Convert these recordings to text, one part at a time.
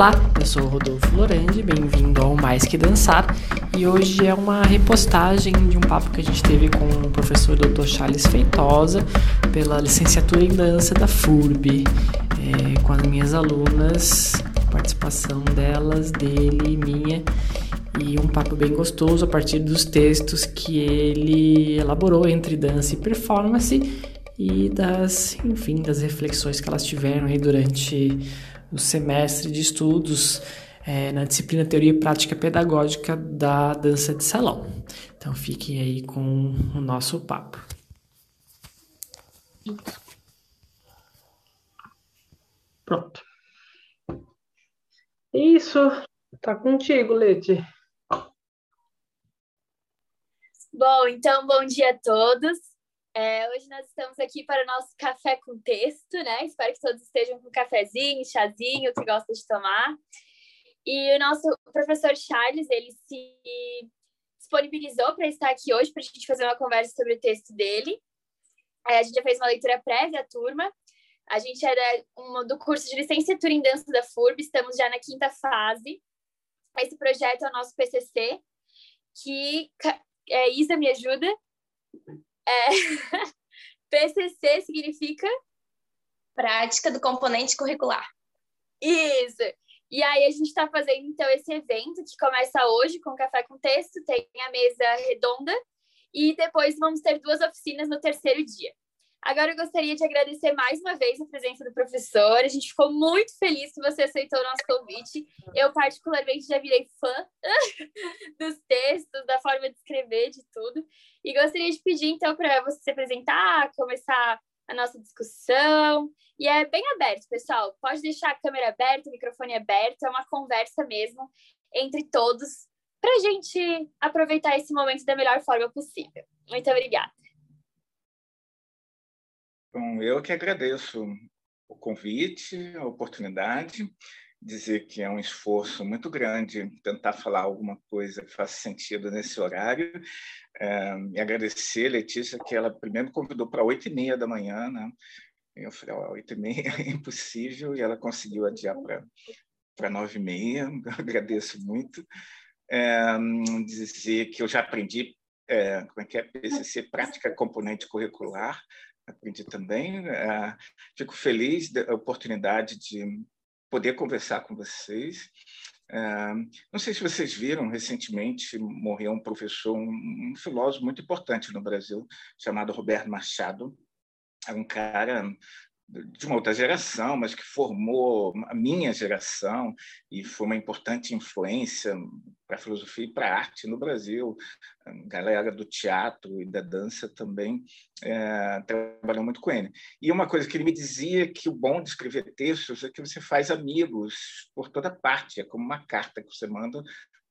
Olá, eu sou o Rodolfo Lorandi, bem-vindo ao Mais Que Dançar e hoje é uma repostagem de um papo que a gente teve com o professor Dr. Charles Feitosa pela licenciatura em dança da FURB, é, com as minhas alunas, participação delas, dele e minha e um papo bem gostoso a partir dos textos que ele elaborou entre dança e performance e das, enfim, das reflexões que elas tiveram aí durante o semestre de estudos é, na disciplina Teoria e Prática Pedagógica da Dança de Salão. Então fiquem aí com o nosso papo. Pronto. Isso, tá contigo, Leti. Bom, então, bom dia a todos. É, hoje nós estamos aqui para o nosso café com texto, né? Espero que todos estejam com cafezinho, chazinho, que gostam de tomar. E o nosso professor Charles, ele se disponibilizou para estar aqui hoje para a gente fazer uma conversa sobre o texto dele. É, a gente já fez uma leitura prévia à turma. A gente é uma, do curso de licenciatura em dança da FURB, estamos já na quinta fase. Esse projeto é o nosso PCC, que é, Isa me ajuda. É, PCC significa prática do componente curricular. Isso. E aí a gente está fazendo então esse evento que começa hoje com café com texto, tem a mesa redonda e depois vamos ter duas oficinas no terceiro dia. Agora eu gostaria de agradecer mais uma vez a presença do professor. A gente ficou muito feliz que você aceitou o nosso convite. Eu, particularmente, já virei fã dos textos, da forma de escrever, de tudo. E gostaria de pedir, então, para você se apresentar, começar a nossa discussão. E é bem aberto, pessoal. Pode deixar a câmera aberta, o microfone aberto. É uma conversa mesmo entre todos para a gente aproveitar esse momento da melhor forma possível. Muito obrigada. Bom, eu que agradeço o convite, a oportunidade, dizer que é um esforço muito grande tentar falar alguma coisa que faça sentido nesse horário. É, e agradecer Letícia, que ela primeiro me convidou para oito e meia da manhã, né? Eu falei, oito e meia é impossível, e ela conseguiu adiar para nove e meia. Agradeço muito. É, dizer que eu já aprendi é, como é que é PCC, Prática Componente Curricular, aprendi também. É, fico feliz da oportunidade de poder conversar com vocês. É, não sei se vocês viram, recentemente morreu um professor, um, um filósofo muito importante no Brasil, chamado Roberto Machado. É um cara de uma outra geração, mas que formou a minha geração e foi uma importante influência para a filosofia e para a arte no Brasil. A galera do teatro e da dança também é, trabalhou muito com ele. E uma coisa que ele me dizia que o bom de escrever textos é que você faz amigos por toda parte, é como uma carta que você manda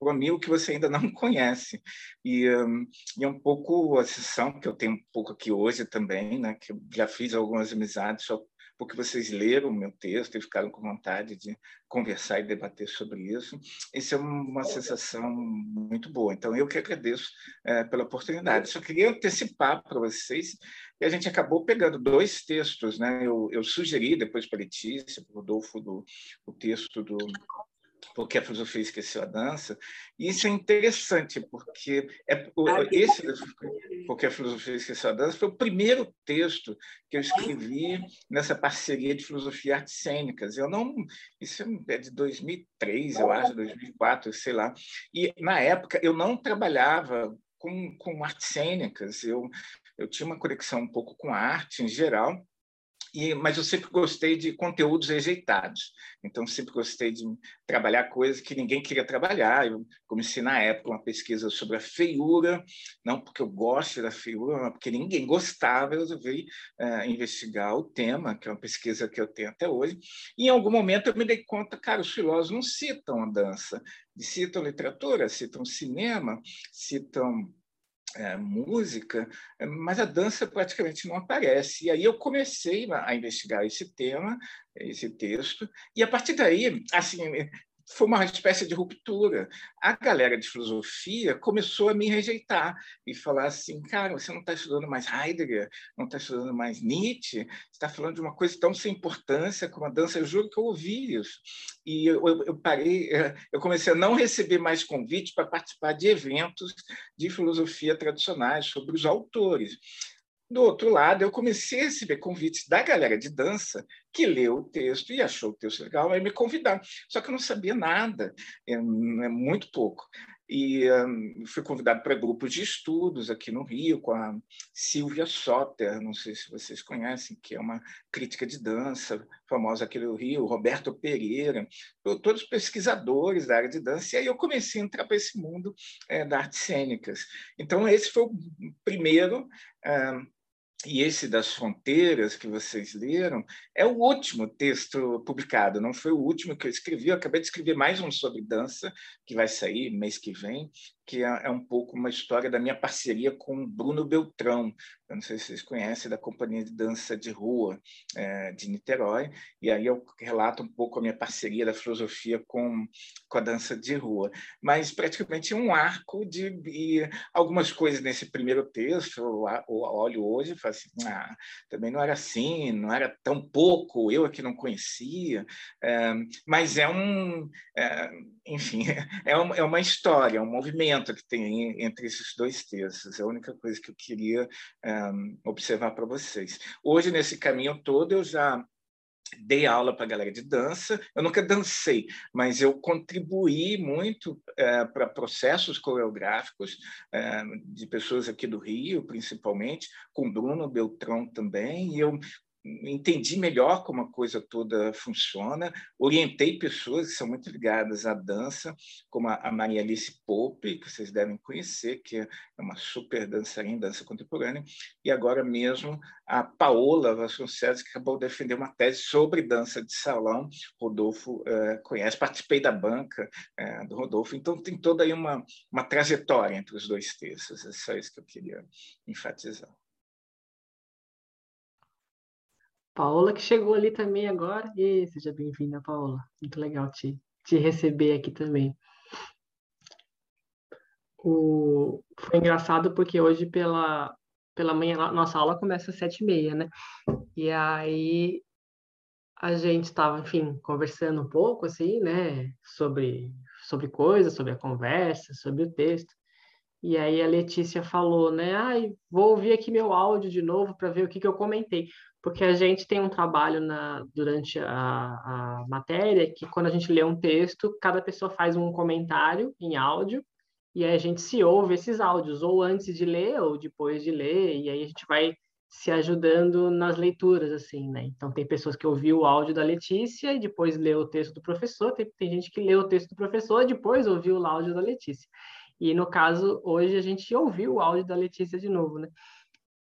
um amigo que você ainda não conhece. E, um, e, é um pouco a sessão que eu tenho um pouco aqui hoje também, né, que eu já fiz algumas amizades só porque vocês leram o meu texto e ficaram com vontade de conversar e debater sobre isso. Isso é uma sensação muito boa. Então, eu que agradeço é, pela oportunidade. Só queria antecipar para vocês que a gente acabou pegando dois textos. Né? Eu, eu sugeri depois para a Letícia, para o Rodolfo, do, o texto do porque a filosofia esqueceu a dança. E isso é interessante, porque é, esse, porque a filosofia esqueceu a dança, foi o primeiro texto que eu escrevi nessa parceria de filosofia e artes cênicas. Eu não, isso é de 2003, eu acho, 2004, sei lá. E na época eu não trabalhava com, com artes cênicas, eu, eu tinha uma conexão um pouco com a arte em geral, e, mas eu sempre gostei de conteúdos rejeitados. Então, sempre gostei de trabalhar coisas que ninguém queria trabalhar. Eu comecei, na época, uma pesquisa sobre a feiura, não porque eu gosto da feiura, mas porque ninguém gostava. Eu resolvi uh, investigar o tema, que é uma pesquisa que eu tenho até hoje. E, em algum momento, eu me dei conta, cara, os filósofos não citam a dança. Citam literatura, citam cinema, citam é, música, mas a dança praticamente não aparece. E aí eu comecei a investigar esse tema, esse texto, e a partir daí, assim, foi uma espécie de ruptura. A galera de filosofia começou a me rejeitar e falar assim, cara, você não está estudando mais Heidegger, não está estudando mais Nietzsche, está falando de uma coisa tão sem importância como a dança. Eu juro que eu ouvi isso. E eu, eu, eu parei, eh, eu comecei a não receber mais convite para participar de eventos de filosofia tradicionais sobre os autores. Do outro lado, eu comecei a receber convites da galera de dança que leu o texto e achou o texto legal, aí me convidaram. Só que eu não sabia nada, é, é muito pouco. E um, fui convidado para grupos de estudos aqui no Rio, com a Silvia Soter, não sei se vocês conhecem, que é uma crítica de dança famosa aqui no Rio, Roberto Pereira, todos pesquisadores da área de dança. E aí eu comecei a entrar para esse mundo é, das artes cênicas. Então, esse foi o primeiro. E esse das fronteiras que vocês leram é o último texto publicado, não foi o último que eu escrevi. Eu acabei de escrever mais um sobre dança, que vai sair mês que vem, que é, é um pouco uma história da minha parceria com Bruno Beltrão. Eu não sei se vocês conhecem, da Companhia de Dança de Rua é, de Niterói. E aí eu relato um pouco a minha parceria da filosofia com, com a dança de rua. Mas praticamente um arco de, algumas coisas nesse primeiro texto. Eu, olho hoje e falo assim, ah, também não era assim, não era tão pouco, eu é não conhecia. É, mas é um... É, enfim, é uma, é uma história, é um movimento que tem entre esses dois textos. É a única coisa que eu queria um, eh, observar para vocês. Hoje, nesse caminho todo, eu já dei aula para a galera de dança. Eu nunca dancei, mas eu contribuí muito é, para processos coreográficos é, de pessoas aqui do Rio, principalmente, com Bruno Beltrão também. E eu entendi melhor como a coisa toda funciona, orientei pessoas que são muito ligadas à dança, como a Maria Alice Pope, que vocês devem conhecer, que é uma super dançarina dança contemporânea, e agora mesmo a Paola Vasconcelos, que acabou de defender uma tese sobre dança de salão. Rodolfo eh, conhece, participei da banca eh, do Rodolfo, então tem toda aí uma, uma trajetória entre os dois textos, é só isso que eu queria enfatizar. Paola que chegou ali também agora. E seja bem-vinda, Paola. Muito legal te, te receber aqui também. O... Foi engraçado porque hoje pela, pela manhã nossa aula começa às sete e meia, né? E aí a gente estava, enfim, conversando um pouco, assim, né? Sobre, sobre coisas, sobre a conversa, sobre o texto. E aí a Letícia falou, né? Ai, vou ouvir aqui meu áudio de novo para ver o que, que eu comentei porque a gente tem um trabalho na, durante a, a matéria que quando a gente lê um texto, cada pessoa faz um comentário em áudio e aí a gente se ouve esses áudios, ou antes de ler ou depois de ler, e aí a gente vai se ajudando nas leituras, assim, né? Então, tem pessoas que ouviu o áudio da Letícia e depois leu o texto do professor, tem, tem gente que leu o texto do professor e depois ouviu o áudio da Letícia. E, no caso, hoje a gente ouviu o áudio da Letícia de novo, né?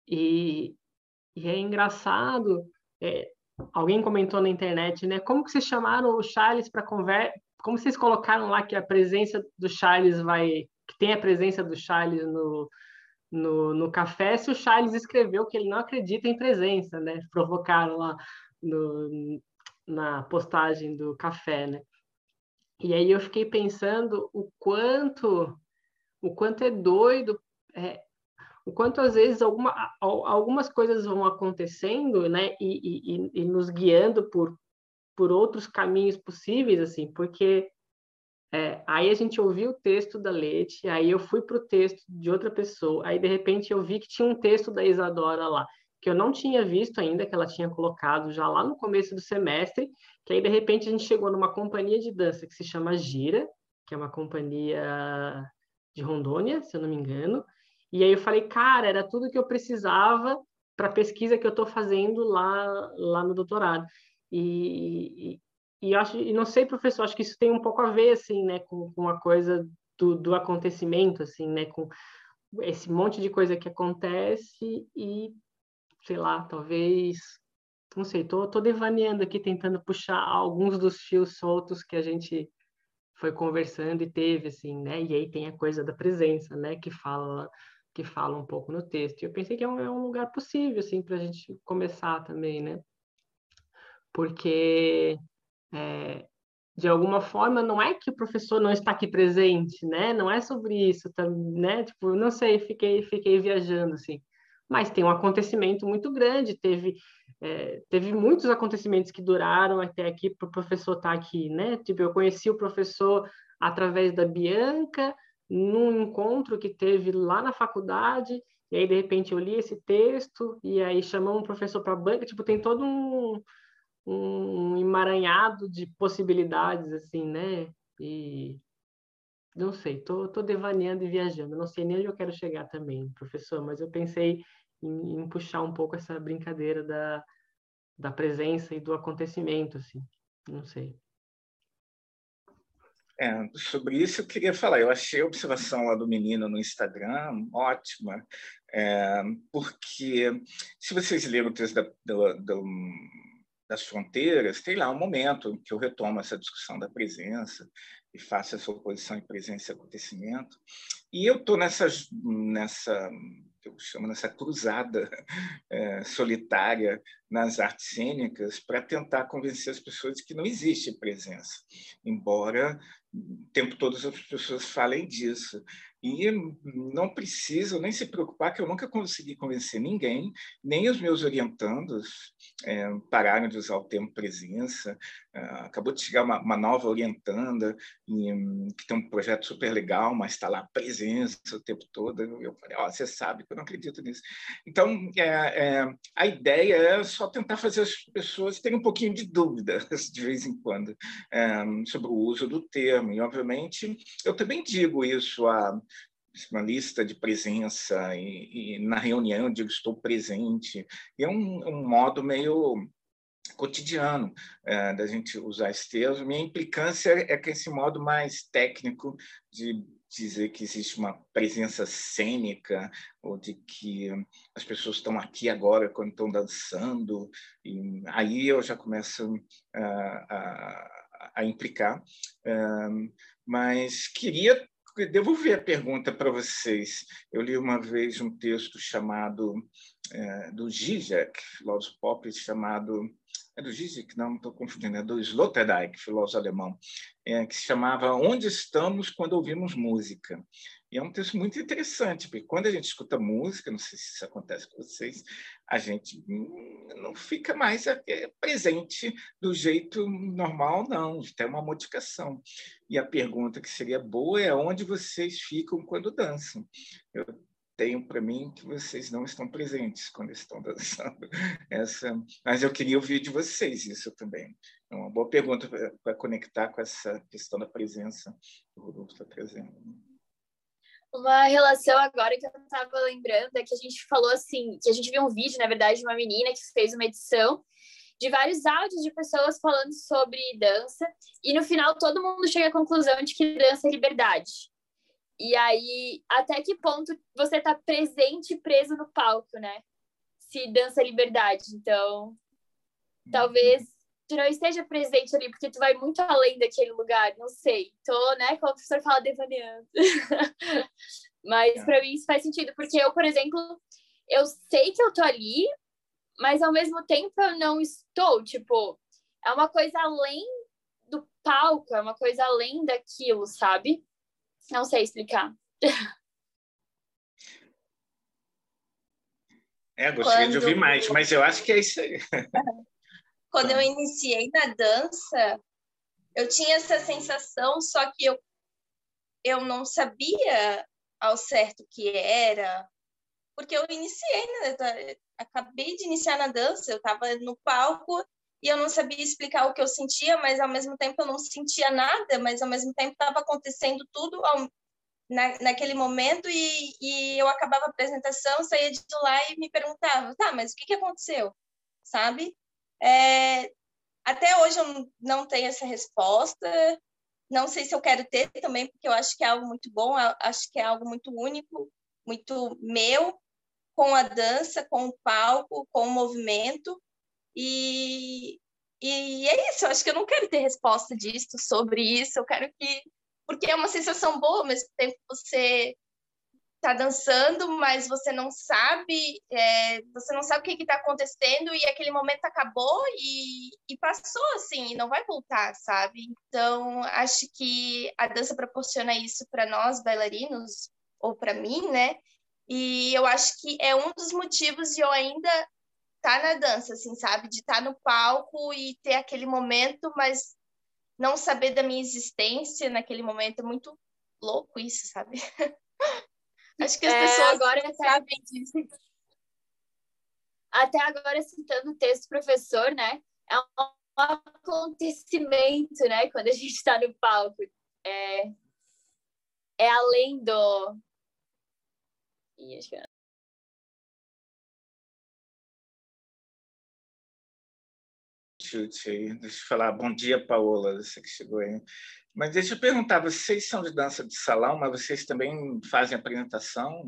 E, e é engraçado, é, alguém comentou na internet, né? Como que vocês chamaram o Charles para conversa? Como vocês colocaram lá que a presença do Charles vai, que tem a presença do Charles no, no, no café, se o Charles escreveu que ele não acredita em presença, né? Provocaram lá no, na postagem do café, né? E aí eu fiquei pensando o quanto o quanto é doido é, o quanto às vezes alguma, algumas coisas vão acontecendo, né, e, e, e, nos guiando por, por outros caminhos possíveis, assim, porque é, aí a gente ouviu o texto da Leite, aí eu fui para o texto de outra pessoa, aí de repente eu vi que tinha um texto da Isadora lá, que eu não tinha visto ainda, que ela tinha colocado já lá no começo do semestre, que aí de repente a gente chegou numa companhia de dança que se chama Gira, que é uma companhia de Rondônia, se eu não me engano, e aí eu falei, cara, era tudo que eu precisava para a pesquisa que eu estou fazendo lá, lá no doutorado. E, e, e, acho, e não sei, professor, acho que isso tem um pouco a ver, assim, né, com, com a coisa do, do acontecimento, assim, né, com esse monte de coisa que acontece e, sei lá, talvez, não sei, tô, tô devaneando aqui, tentando puxar alguns dos fios soltos que a gente foi conversando e teve, assim, né, e aí tem a coisa da presença, né, que fala que fala um pouco no texto. E eu pensei que é um, é um lugar possível, assim, para a gente começar também, né? Porque é, de alguma forma, não é que o professor não está aqui presente, né? Não é sobre isso, tá, né? Tipo, não sei, fiquei, fiquei viajando, assim. Mas tem um acontecimento muito grande, teve, é, teve muitos acontecimentos que duraram até aqui para o professor estar tá aqui, né? Tipo, eu conheci o professor através da Bianca, num encontro que teve lá na faculdade, e aí, de repente, eu li esse texto, e aí chamamos um professor para a banca, tipo, tem todo um um emaranhado de possibilidades, assim, né? E não sei, tô, tô devaneando e viajando. Não sei nem onde eu quero chegar também, professor, mas eu pensei em, em puxar um pouco essa brincadeira da, da presença e do acontecimento, assim. Não sei. É, sobre isso eu queria falar. Eu achei a observação lá do menino no Instagram ótima, é, porque se vocês leram o texto da, da, da das fronteiras, tem lá um momento em que eu retomo essa discussão da presença e faço essa oposição de presença e acontecimento. E eu estou nessa, nessa, eu chamo nessa cruzada é, solitária nas artes cênicas para tentar convencer as pessoas de que não existe presença, embora o tempo todo as pessoas falem disso. E não precisam nem se preocupar que eu nunca consegui convencer ninguém, nem os meus orientandos é, pararam de usar o termo presença. É, acabou de chegar uma, uma nova orientanda e, que tem um projeto super legal, mas está lá presença o tempo todo. Eu falei, oh, você sabe que eu não acredito nisso. Então, é, é, a ideia é só tentar fazer as pessoas terem um pouquinho de dúvida, de vez em quando, é, sobre o uso do termo. E, obviamente, eu também digo isso a uma lista de presença e, e na reunião eu digo estou presente. E é um, um modo meio cotidiano é, da gente usar esse termo. Minha implicância é que esse modo mais técnico de dizer que existe uma presença cênica ou de que as pessoas estão aqui agora quando estão dançando e aí eu já começo a, a, a implicar um, mas queria devolver a pergunta para vocês. Eu li uma vez um texto chamado é, do Zizek, filósofo pop, chamado é do Zizek, não, estou confundindo, é do Sloterdijk, filósofo alemão, é, que se chamava Onde Estamos Quando Ouvimos Música. E é um texto muito interessante, porque quando a gente escuta música, não sei se isso acontece com vocês, a gente não fica mais é, presente do jeito normal, não, tem uma modificação. E a pergunta que seria boa é onde vocês ficam quando dançam. Eu tenho para mim que vocês não estão presentes quando estão dançando. Essa, mas eu queria ouvir de vocês isso também. É uma boa pergunta para conectar com essa questão da presença que o Rodolfo está trazendo. Uma relação agora que eu estava lembrando é que a gente falou assim, que a gente viu um vídeo, na verdade, de uma menina que fez uma edição de vários áudios de pessoas falando sobre dança, e no final todo mundo chega à conclusão de que dança é liberdade. E aí, até que ponto você está presente e preso no palco, né? Se dança é liberdade. Então, talvez não esteja presente ali, porque tu vai muito além daquele lugar, não sei. Tô, né, como o professor fala, devaneando. mas é. para mim isso faz sentido, porque eu, por exemplo, eu sei que eu tô ali, mas ao mesmo tempo eu não estou, tipo, é uma coisa além do palco, é uma coisa além daquilo, sabe? Não sei explicar. É, gostaria Quando... de ouvir mais, mas eu acho que é isso aí. Quando eu iniciei na dança, eu tinha essa sensação, só que eu, eu não sabia ao certo o que era, porque eu iniciei, né? Eu acabei de iniciar na dança, eu estava no palco e eu não sabia explicar o que eu sentia, mas ao mesmo tempo eu não sentia nada, mas ao mesmo tempo estava acontecendo tudo ao, na, naquele momento e, e eu acabava a apresentação, saía de lá e me perguntava, tá, mas o que, que aconteceu? Sabe? É, até hoje eu não tenho essa resposta. Não sei se eu quero ter também, porque eu acho que é algo muito bom, acho que é algo muito único, muito meu, com a dança, com o palco, com o movimento. E, e é isso, eu acho que eu não quero ter resposta disso, sobre isso, eu quero que. Porque é uma sensação boa, ao mesmo tempo você tá dançando, mas você não sabe, é, você não sabe o que está acontecendo e aquele momento acabou e, e passou assim, e não vai voltar, sabe? Então acho que a dança proporciona isso para nós bailarinos ou para mim, né? E eu acho que é um dos motivos de eu ainda estar tá na dança, assim, sabe? De estar tá no palco e ter aquele momento, mas não saber da minha existência naquele momento é muito louco isso, sabe? Acho que as é, pessoas agora sabem disso. Até agora, citando o texto do professor, né? É um acontecimento, né? Quando a gente está no palco. É, é além do. Ih, acho que... Chute aí. Deixa eu falar. Bom dia, Paola, você que chegou aí. Mas deixa eu perguntar, vocês são de dança de salão, mas vocês também fazem apresentação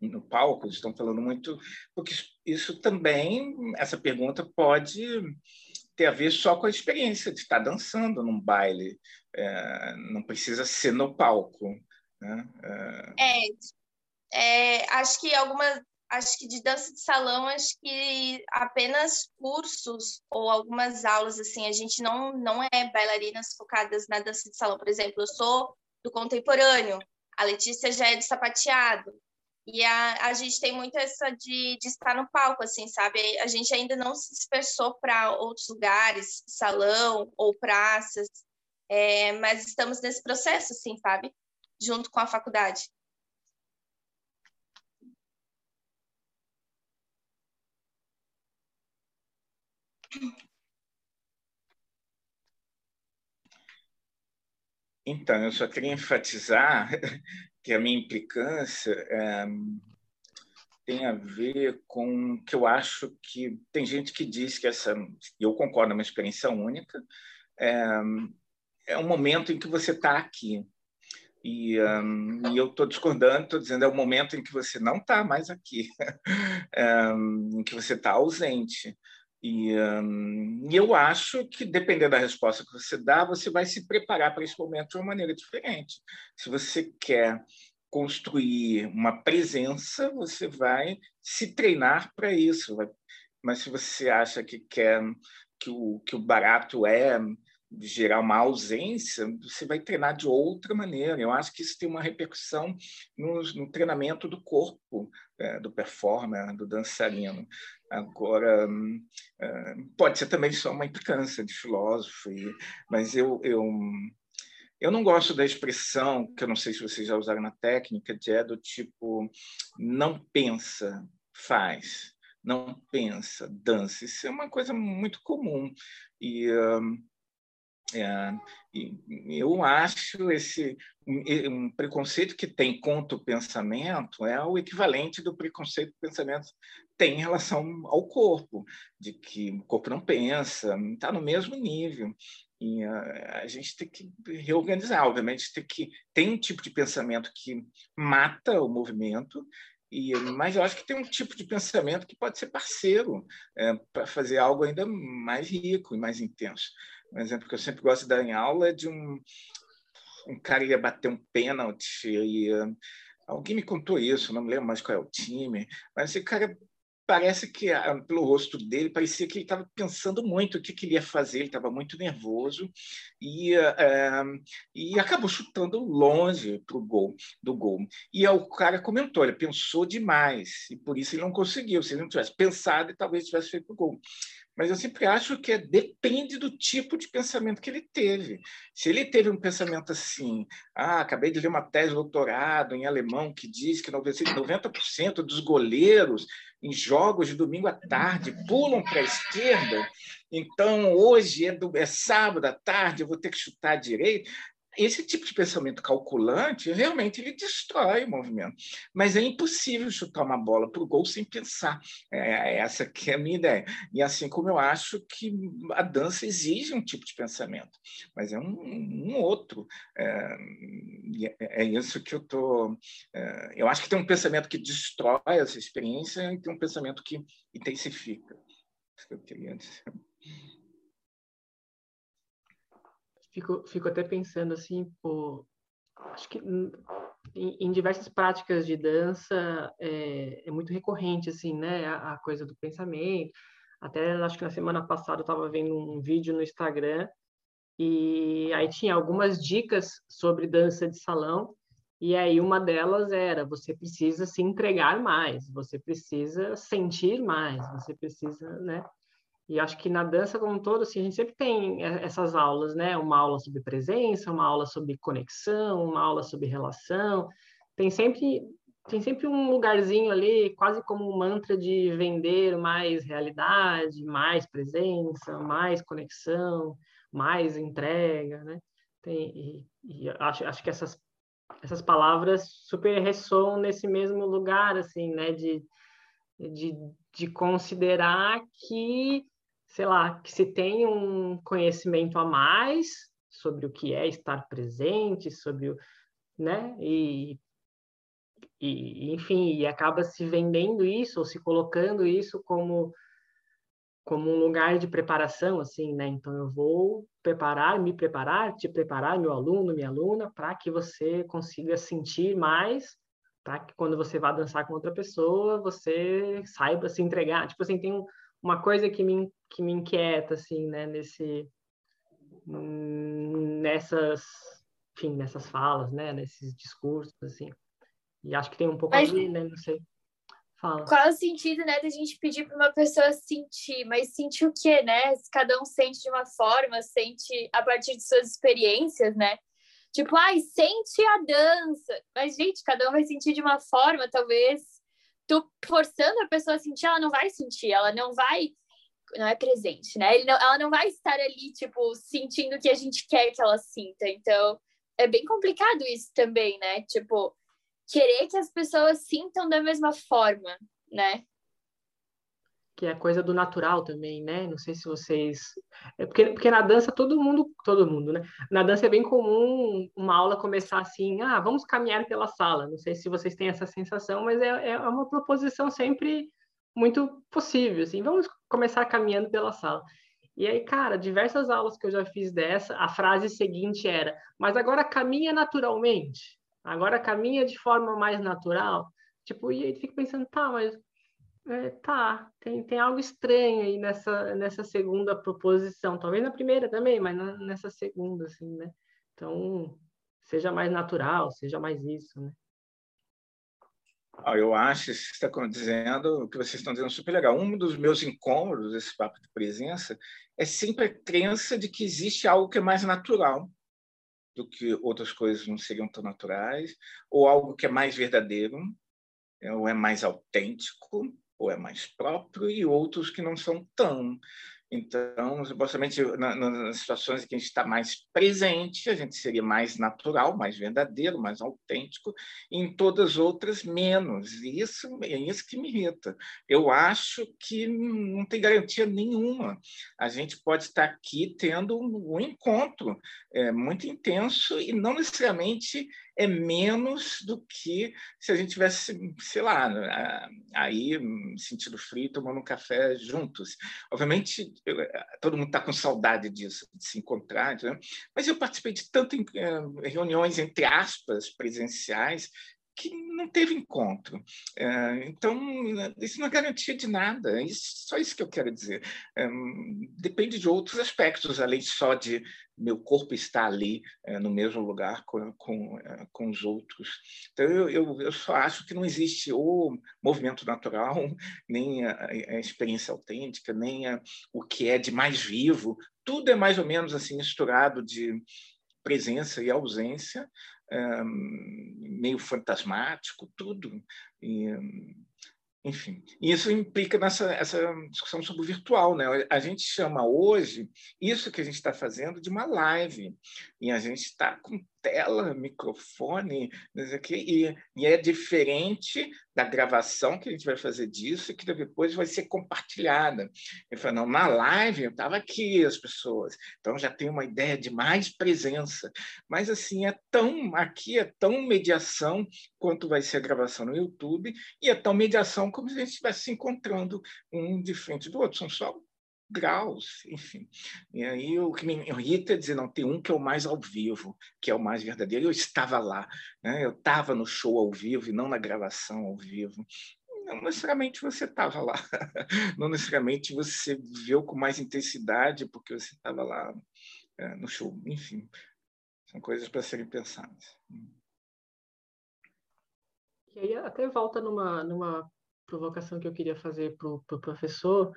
no palco? Estão falando muito, porque isso também, essa pergunta pode ter a ver só com a experiência de estar dançando num baile, é, não precisa ser no palco. Né? É, é, acho que algumas acho que de dança de salão, acho que apenas cursos ou algumas aulas, assim, a gente não, não é bailarinas focadas na dança de salão. Por exemplo, eu sou do contemporâneo, a Letícia já é do sapateado, e a, a gente tem muito essa de, de estar no palco, assim, sabe? A gente ainda não se dispersou para outros lugares, salão ou praças, é, mas estamos nesse processo, assim, sabe? Junto com a faculdade. Então, eu só queria enfatizar que a minha implicância é, tem a ver com que eu acho que tem gente que diz que essa, e eu concordo, é uma experiência única, é, é um momento em que você está aqui. E, um, e, eu estou discordando, estou dizendo é o momento em que você não está mais aqui, um, em que você está ausente. E, hum, e, eu acho que, dependendo da resposta que você dá, você vai se preparar para esse momento de uma maneira diferente. Se você quer construir uma presença, você vai se treinar para isso. Mas se você acha que quer que o, que o barato é gerar uma ausência, você vai treinar de outra maneira. Eu acho que isso tem uma repercussão no, no treinamento do corpo, é, do performer, do dançarino. Agora, é, pode ser também só uma implicância de filósofo, mas eu, eu, eu não gosto da expressão, que eu não sei se vocês já usaram na técnica, de é do tipo, não pensa, faz. Não pensa, dança. Isso é uma coisa muito comum. E é, eu acho esse um, preconceito que tem contra o pensamento é o equivalente do preconceito que o pensamento tem em relação ao corpo, de que o corpo não pensa, está no mesmo nível. E a, a, gente tem que reorganizar, obviamente, tem que tem um tipo de pensamento que mata o movimento e, mas eu acho que tem um tipo de pensamento que pode ser parceiro é, para fazer algo ainda mais rico e mais intenso. Um exemplo que eu sempre gosto de dar em aula é de um, um cara ia bater um pênalti e uh, alguém me contou isso, não me lembro mais qual é o time, mas esse cara parece que uh, pelo rosto dele parecia que ele estava pensando muito o que, que ele ia fazer, ele estava muito nervoso e, uh, e acabou chutando longe pro gol do gol. E o cara comentou, ele pensou demais e por isso ele não conseguiu. Se ele não tivesse pensado, talvez tivesse feito o gol mas eu sempre acho que é, depende do tipo de pensamento que ele teve. Se ele teve um pensamento assim, ah, acabei de ler uma tese de doutorado em alemão que diz que 90% dos goleiros em jogos de domingo à tarde pulam para a esquerda, então hoje é, do, é sábado à tarde, eu vou ter que chutar à direita esse tipo de pensamento calculante realmente ele destrói o movimento. Mas é impossível chutar uma bola para o gol sem pensar. É, essa que é a minha ideia. E assim como eu acho que a dança exige um tipo de pensamento, mas é um, um outro. É, é, isso que eu estou. É, eu acho que tem um pensamento que destrói essa experiência e tem um pensamento que intensifica. Isso que eu queria dizer fico, fico até pensando assim, pô, acho que em, em, diversas práticas de dança é, é, muito recorrente, assim, né? A, a, coisa do pensamento. Até acho que na semana passada eu estava vendo um vídeo no Instagram e aí tinha algumas dicas sobre dança de salão e aí uma delas era você precisa se entregar mais, você precisa sentir mais, você precisa, né? E acho que na dança como um todo, assim, a gente sempre tem essas aulas, né? Uma aula sobre presença, uma aula sobre conexão, uma aula sobre relação. Tem sempre tem sempre um lugarzinho ali, quase como um mantra de vender mais realidade, mais presença, mais conexão, mais entrega, né? Tem, e, e acho, acho que essas, essas palavras super ressoam nesse mesmo lugar, assim, né? De, de, de considerar que sei lá, que se tem um conhecimento a mais sobre o que é estar presente, sobre o, né? E, e enfim, e acaba se vendendo isso ou se colocando isso como como um lugar de preparação, assim, né? Então eu vou preparar, me preparar, te preparar, meu aluno, minha aluna, para que você consiga sentir mais, para que quando você vá dançar com outra pessoa, você saiba se entregar. Tipo assim, tem um, uma coisa que me, que me inquieta, assim, né, nesse, nessas, enfim, nessas falas, né, nesses discursos, assim. E acho que tem um pouco Mas... ali, né, não sei. Fala. Qual é o sentido, né, da gente pedir para uma pessoa sentir? Mas sentir o quê, né? Cada um sente de uma forma, sente a partir de suas experiências, né? Tipo, ai, sente a dança. Mas, gente, cada um vai sentir de uma forma, talvez tu forçando a pessoa a sentir, ela não vai sentir, ela não vai não é presente, né? Não, ela não vai estar ali, tipo, sentindo o que a gente quer que ela sinta. Então, é bem complicado isso também, né? Tipo, querer que as pessoas sintam da mesma forma, né? Que é coisa do natural também, né? Não sei se vocês. É porque, porque na dança todo mundo, todo mundo, né? Na dança é bem comum uma aula começar assim, ah, vamos caminhar pela sala. Não sei se vocês têm essa sensação, mas é, é uma proposição sempre muito possível, assim, vamos começar caminhando pela sala. E aí, cara, diversas aulas que eu já fiz dessa, a frase seguinte era: mas agora caminha naturalmente, agora caminha de forma mais natural. Tipo, e aí fica pensando, tá, mas é, tá, tem, tem algo estranho aí nessa, nessa segunda proposição. Talvez na primeira também, mas na, nessa segunda, assim, né? Então, seja mais natural, seja mais isso, né? Ah, eu acho que está dizendo, o que vocês estão dizendo super legal. Um dos meus incômodos desse papo de presença é sempre a crença de que existe algo que é mais natural do que outras coisas não seriam tão naturais, ou algo que é mais verdadeiro, ou é mais autêntico, ou é mais próprio, e outros que não são tão. Então, supostamente, nas situações em que a gente está mais presente, a gente seria mais natural, mais verdadeiro, mais autêntico, e em todas as outras, menos. E isso é isso que me irrita. Eu acho que não tem garantia nenhuma. A gente pode estar aqui tendo um encontro é, muito intenso e não necessariamente é menos do que se a gente tivesse, sei lá, aí sentido frio, tomando um café juntos. Obviamente, todo mundo está com saudade disso, de se encontrar, né? mas eu participei de tantas eh, reuniões, entre aspas, presenciais, que não teve encontro. É, então, isso não é garantia de nada. É só isso que eu quero dizer. É, depende de outros aspectos, além só de meu corpo estar ali no mesmo lugar com, com, com os outros. Então, eu, eu, eu, só acho que não existe o movimento natural, nem a, a experiência autêntica, nem a, o que é de mais vivo. Tudo é mais ou menos assim misturado de presença e ausência, meio fantasmático, tudo. E, enfim, isso implica nessa essa discussão sobre o virtual, né? A gente chama hoje isso que a gente está fazendo de uma live e a gente está com tela, microfone, e, e é diferente da gravação que a gente vai fazer disso que depois vai ser compartilhada. Ele falou, não, na live eu estava aqui as pessoas, então já tem uma ideia de mais presença. Mas assim, é tão, aqui é tão mediação quanto vai ser a gravação no YouTube e é tão mediação como se a gente estivesse se encontrando um de frente do outro, são só graus, enfim. E aí o que me irrita é dizer, não, tem um que é o mais ao vivo, que é o mais verdadeiro. Eu estava lá, né? eu estava no show ao vivo e não na gravação ao vivo. Não necessariamente você estava lá, não necessariamente você viveu com mais intensidade porque você estava lá é, no show. Enfim, são coisas para serem pensadas. E aí até volta numa, numa provocação que eu queria fazer para o pro professor,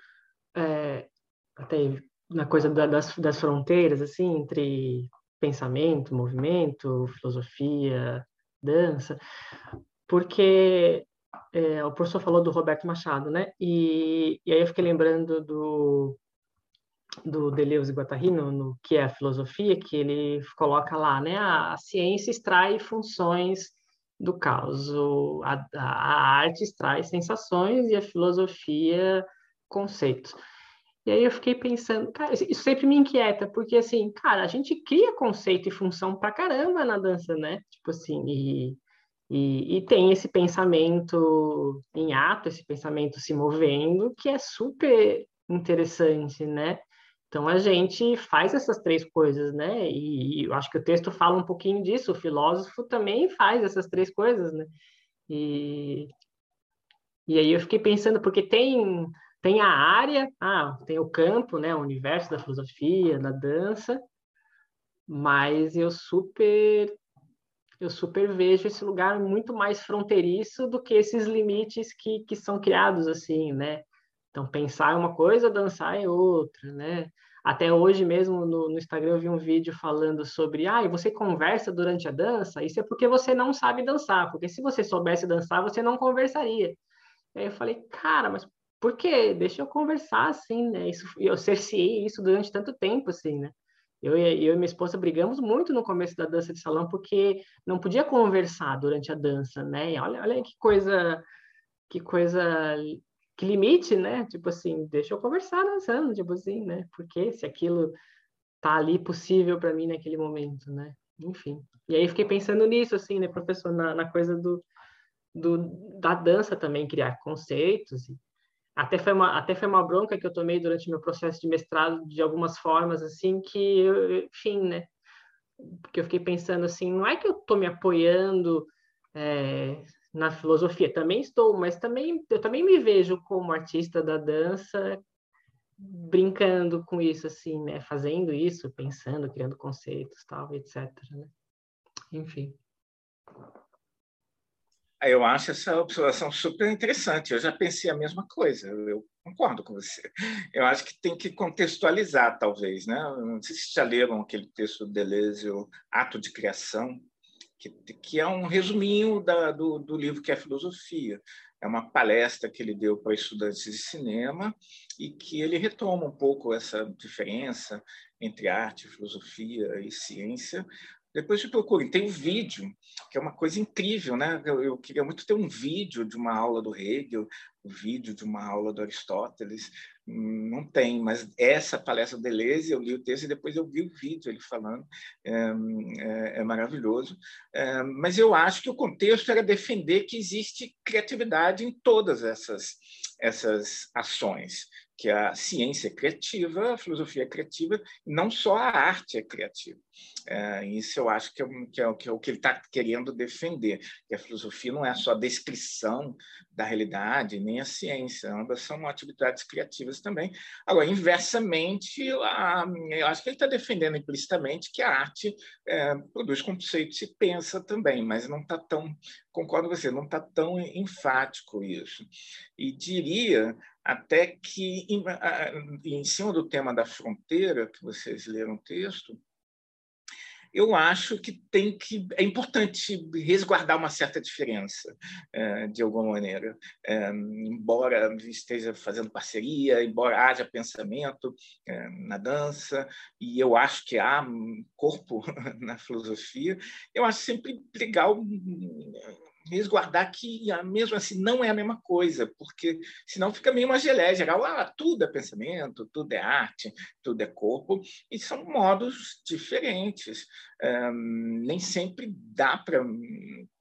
é, até na coisa da, das, das fronteiras, assim, entre pensamento, movimento, filosofia, dança, porque é, o professor falou do Roberto Machado, né? E, e aí eu fiquei lembrando do, do Deleuze e Guattari, no, no, que é a filosofia, que ele coloca lá, né? A, a ciência extrai funções do caos, o, a, a arte extrai sensações e a filosofia conceitos. E aí eu fiquei pensando, cara, isso sempre me inquieta, porque assim, cara, a gente cria conceito e função pra caramba na dança, né? Tipo assim, e, e, e tem esse pensamento em ato, esse pensamento se movendo, que é super interessante, né? Então a gente faz essas três coisas, né? E, e, eu acho que o texto fala um pouquinho disso. O filósofo também faz essas três coisas, né? E, e aí eu fiquei pensando porque tem tem a área, ah, tem o campo, né, o universo da filosofia, da dança, mas eu super eu super vejo esse lugar muito mais fronteiriço do que esses limites que, que são criados assim, né? Então pensar é uma coisa, dançar é outra, né? Até hoje mesmo no, no Instagram eu vi um vídeo falando sobre, ah, e você conversa durante a dança? Isso é porque você não sabe dançar, porque se você soubesse dançar, você não conversaria. Aí eu falei, cara, mas porque deixa eu conversar assim, né? Isso, eu cerceei isso durante tanto tempo, assim, né? Eu, eu e minha esposa brigamos muito no começo da dança de salão porque não podia conversar durante a dança, né? Olha, olha que coisa, que coisa, que limite, né? Tipo assim, deixa eu conversar dançando, tipo assim, né? Porque se aquilo tá ali possível para mim naquele momento, né? Enfim. E aí fiquei pensando nisso, assim, né, professor, na, na coisa do, do, da dança também, criar conceitos e até foi uma até foi uma bronca que eu tomei durante meu processo de mestrado de algumas formas assim que eu, enfim né porque eu fiquei pensando assim não é que eu estou me apoiando é, na filosofia também estou mas também eu também me vejo como artista da dança brincando com isso assim né fazendo isso pensando criando conceitos tal etc né? enfim eu acho essa observação super interessante. Eu já pensei a mesma coisa. Eu concordo com você. Eu acho que tem que contextualizar, talvez, né? Não sei se já leram aquele texto do Deleuze, o Ato de Criação, que, que é um resuminho da, do, do livro que é Filosofia. É uma palestra que ele deu para estudantes de cinema e que ele retoma um pouco essa diferença entre arte, filosofia e ciência, depois te procurem. Tem um vídeo, que é uma coisa incrível, né? Eu, eu, queria muito ter um vídeo de uma aula do Hegel, um vídeo de uma aula do Aristóteles. Não tem, mas essa palestra do Deleuze, eu li o texto e depois eu vi o vídeo ele falando. É, é, é maravilhoso. É, mas eu acho que o contexto era defender que existe criatividade em todas essas, essas ações que a ciência é criativa, a filosofia é criativa, não só a arte é criativa. É, isso eu acho que é, que é, que é o que ele está querendo defender, que a filosofia não é só a descrição da realidade, nem a ciência, ambas são atividades criativas também. Agora, inversamente, a, eu acho que ele está defendendo implicitamente que a arte é, produz conceitos e pensa também, mas não está tão, concordo com você, não está tão enfático isso. E diria até que, em, em cima do tema da fronteira, que vocês leram o texto, eu acho que tem que é importante resguardar uma certa diferença é, de alguma maneira, é, embora esteja fazendo parceria, embora haja pensamento é, na dança e eu acho que há corpo na filosofia, eu acho sempre legal resguardar que mesmo assim não é a mesma coisa, porque senão fica meio uma geleia geral, ah, tudo é pensamento, tudo é arte, tudo é corpo, e são modos diferentes. Um, nem sempre dá para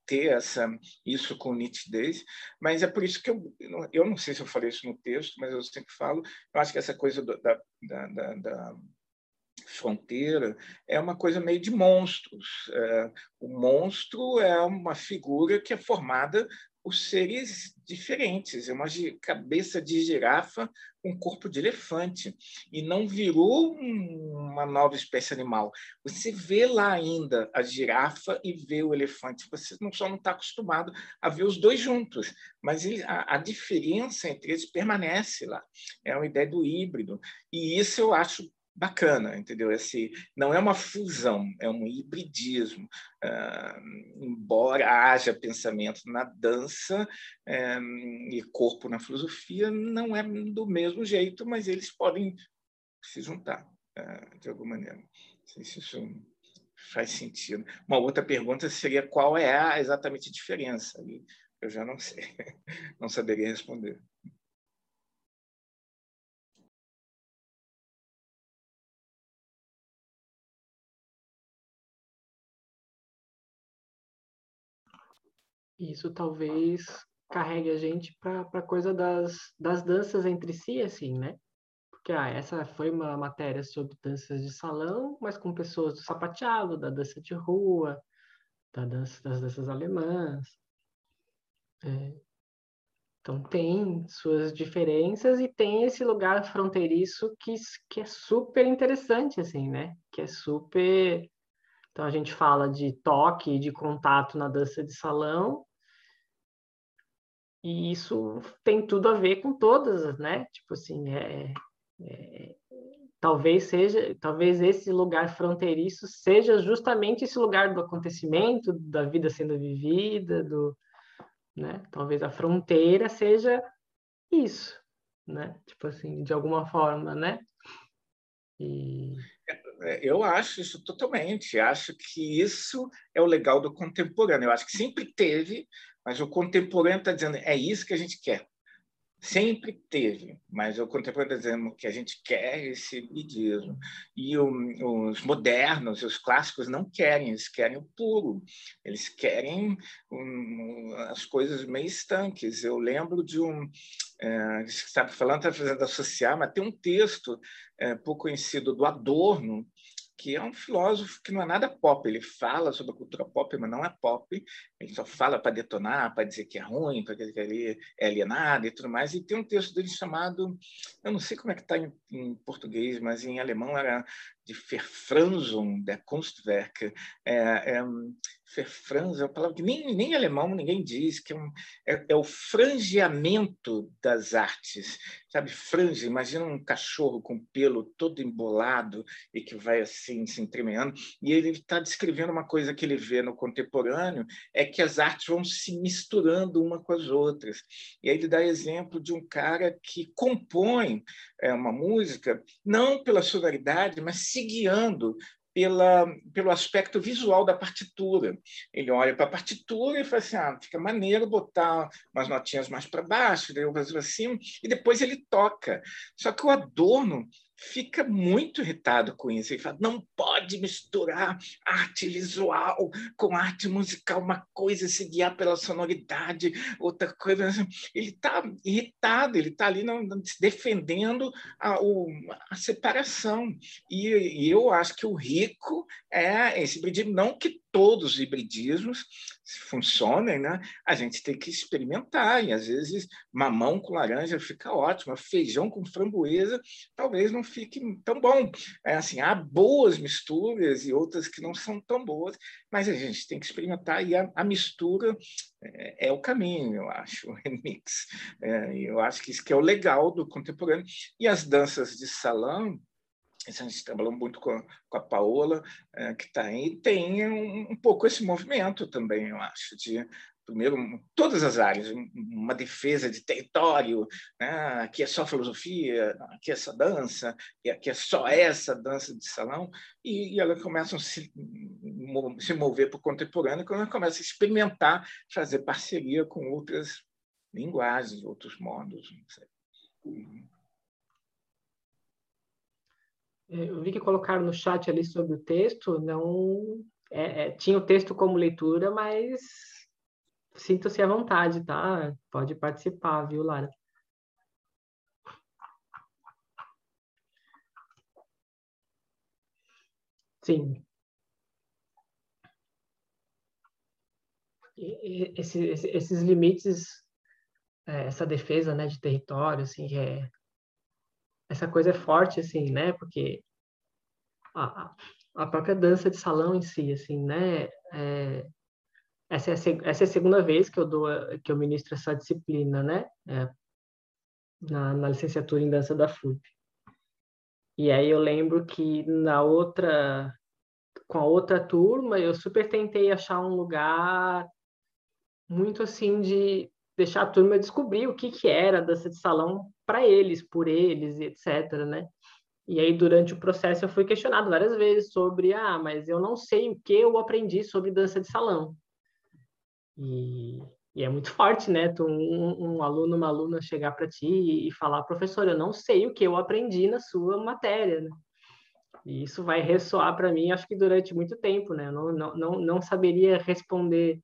ter essa, isso com nitidez, mas é por isso que eu, eu não sei se eu falei isso no texto, mas eu sempre falo, eu acho que essa coisa do, da, da, da fronteira é uma coisa meio de monstros. É, o monstro é uma figura que é formada por seres diferentes. É uma cabeça de girafa com corpo de elefante. E não virou uma nova espécie animal. Você vê lá ainda a girafa e vê o elefante. Você não só não está acostumado a ver os dois juntos, mas a, a diferença entre eles permanece lá. É uma ideia do híbrido. E isso eu acho bacana, entendeu? Esse não é uma fusão, é um hibridismo. Uh, embora haja pensamento na dança uh, e corpo na filosofia, não é do mesmo jeito, mas eles podem se juntar uh, de alguma maneira. Não sei se isso faz sentido. Uma outra pergunta seria qual é a, exatamente a diferença. Eu já não sei, não saberia responder. Isso talvez carregue a gente para a coisa das, das danças entre si, assim, né? Porque ah, essa foi uma matéria sobre danças de salão, mas com pessoas do sapateado, da dança de rua, da dança, das danças alemãs. É. Então tem suas diferenças e tem esse lugar fronteiriço que, que é super interessante, assim, né? Que é super então a gente fala de toque, de contato na dança de salão, e isso tem tudo a ver com todas, né? Tipo assim, é, é, talvez seja, talvez esse lugar fronteiriço seja justamente esse lugar do acontecimento, da vida sendo vivida, do, né? Talvez a fronteira seja isso, né? Tipo assim, de alguma forma, né? E é, eu acho isso totalmente. Acho que isso é o legal do contemporâneo. Eu acho que sempre teve, mas o contemporâneo está dizendo é isso que a gente quer. Sempre teve, mas o contemporâneo está dizendo que a gente quer esse hibridismo. E o, os modernos, os clássicos não querem, eles querem o puro, eles querem um, as coisas meio estanques. Eu lembro de um. É, estava falando, está fazendo associar, mas tem um texto é, pouco conhecido do Adorno, que é um filósofo que não é nada pop. Ele fala sobre a cultura pop, mas não é pop. Ele só fala para detonar, para dizer que é ruim, para dizer que ele é alienado e tudo mais. E tem um texto dele chamado, eu não sei como é que está em, em, português, mas em alemão era de Verfranzung der Kunstwerke. É, é, Verfranzung é uma palavra que nem, nem em alemão ninguém diz, que é, um, é, é o frangeamento das artes. Sabe, franje, imagina um cachorro com pelo todo embolado e que vai assim se entremeando. E ele está descrevendo uma coisa que ele vê no contemporâneo, é que as artes vão se misturando uma com as outras. E aí ele dá exemplo de um cara que compõe é, uma música não pela sonoridade, mas se guiando pela, pelo aspecto visual da partitura. Ele olha para a partitura e fala assim: ah, fica maneiro botar umas notinhas mais para baixo, daí outras para cima, e depois ele toca. Só que o Adorno fica muito irritado com isso. Ele fala: não pode misturar arte visual com arte musical, uma coisa se guiar pela sonoridade, outra coisa. Ele está irritado, ele está ali não, defendendo a, o, a separação. E, e, eu acho que o rico é esse hibridismo, não que todos os hibridismos funcionem, né? A gente tem que experimentar e às vezes mamão com laranja fica ótimo, feijão com framboesa talvez não fique tão bom. É assim, há boas misturas e outras que não são tão boas, mas a gente tem que experimentar e a, a mistura é, é, o caminho, eu acho, o remix. É, eu acho que isso que é o legal do contemporâneo e as danças de salão a gente trabalhou muito com, com a Paola, é, que está aí, tem um, um, pouco esse movimento também, eu acho, de primeiro todas as áreas, uma defesa de território, né? aqui é só filosofia, aqui é só dança, e aqui é só essa dança de salão, e, e elas começam a se, se mover para o contemporâneo, quando elas começam a experimentar, fazer parceria com outras linguagens, outros modos. Não sei. É, eu vi que colocaram no chat ali sobre o texto, não é, é, tinha o texto como leitura, mas sinta-se à vontade, tá? Pode participar, viu, Lara? Sim. Esse, esses limites, é, essa defesa, né, de território, assim, é, essa coisa é forte, assim, né, porque a, a própria dança de salão em si, assim, né, é, essa, é a, essa é a segunda vez que eu dou, que eu ministro essa disciplina, né, é, na, na licenciatura em dança da FUP. E aí eu lembro que na outra, com a outra turma, eu super tentei achar um lugar muito assim de deixar a turma descobrir o que que era dança de salão para eles, por eles, etc, né? E aí durante o processo eu fui questionado várias vezes sobre, ah, mas eu não sei o que eu aprendi sobre dança de salão. E e é muito forte, né? Tu, um, um aluno, uma aluna chegar para ti e, e falar, professor, eu não sei o que eu aprendi na sua matéria, né? E isso vai ressoar para mim, acho que durante muito tempo, né? Eu não, não, não, não saberia responder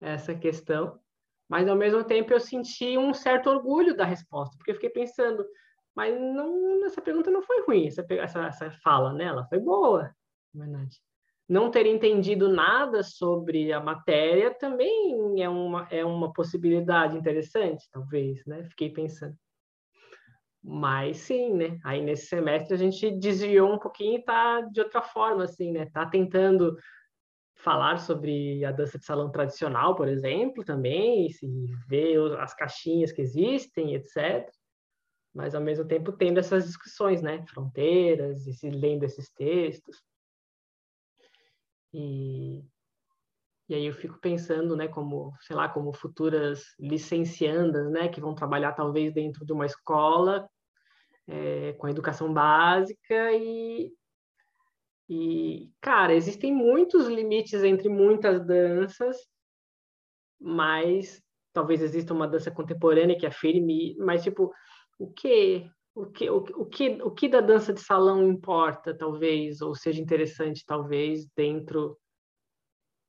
essa questão, mas ao mesmo tempo eu senti um certo orgulho da resposta, porque eu fiquei pensando, mas não, essa pergunta não foi ruim, essa, essa, essa fala, né? Ela foi boa, na verdade não ter entendido nada sobre a matéria também é uma, é uma possibilidade interessante, talvez, né? Fiquei pensando. Mas sim, né? Aí nesse semestre a gente desviou um pouquinho e tá de outra forma, assim, né? Tá tentando falar sobre a dança de salão tradicional, por exemplo, também, se ver as caixinhas que existem, etc. Mas ao mesmo tempo tendo essas discussões, né? Fronteiras, e se lendo esses textos. E, e aí eu fico pensando, né, como, sei lá, como futuras licenciandas, né, que vão trabalhar talvez dentro de uma escola é, com a educação básica e, e, cara, existem muitos limites entre muitas danças, mas talvez exista uma dança contemporânea que afirme, mas tipo, o que o que, o, o, que, o que da dança de salão importa, talvez, ou seja interessante, talvez, dentro,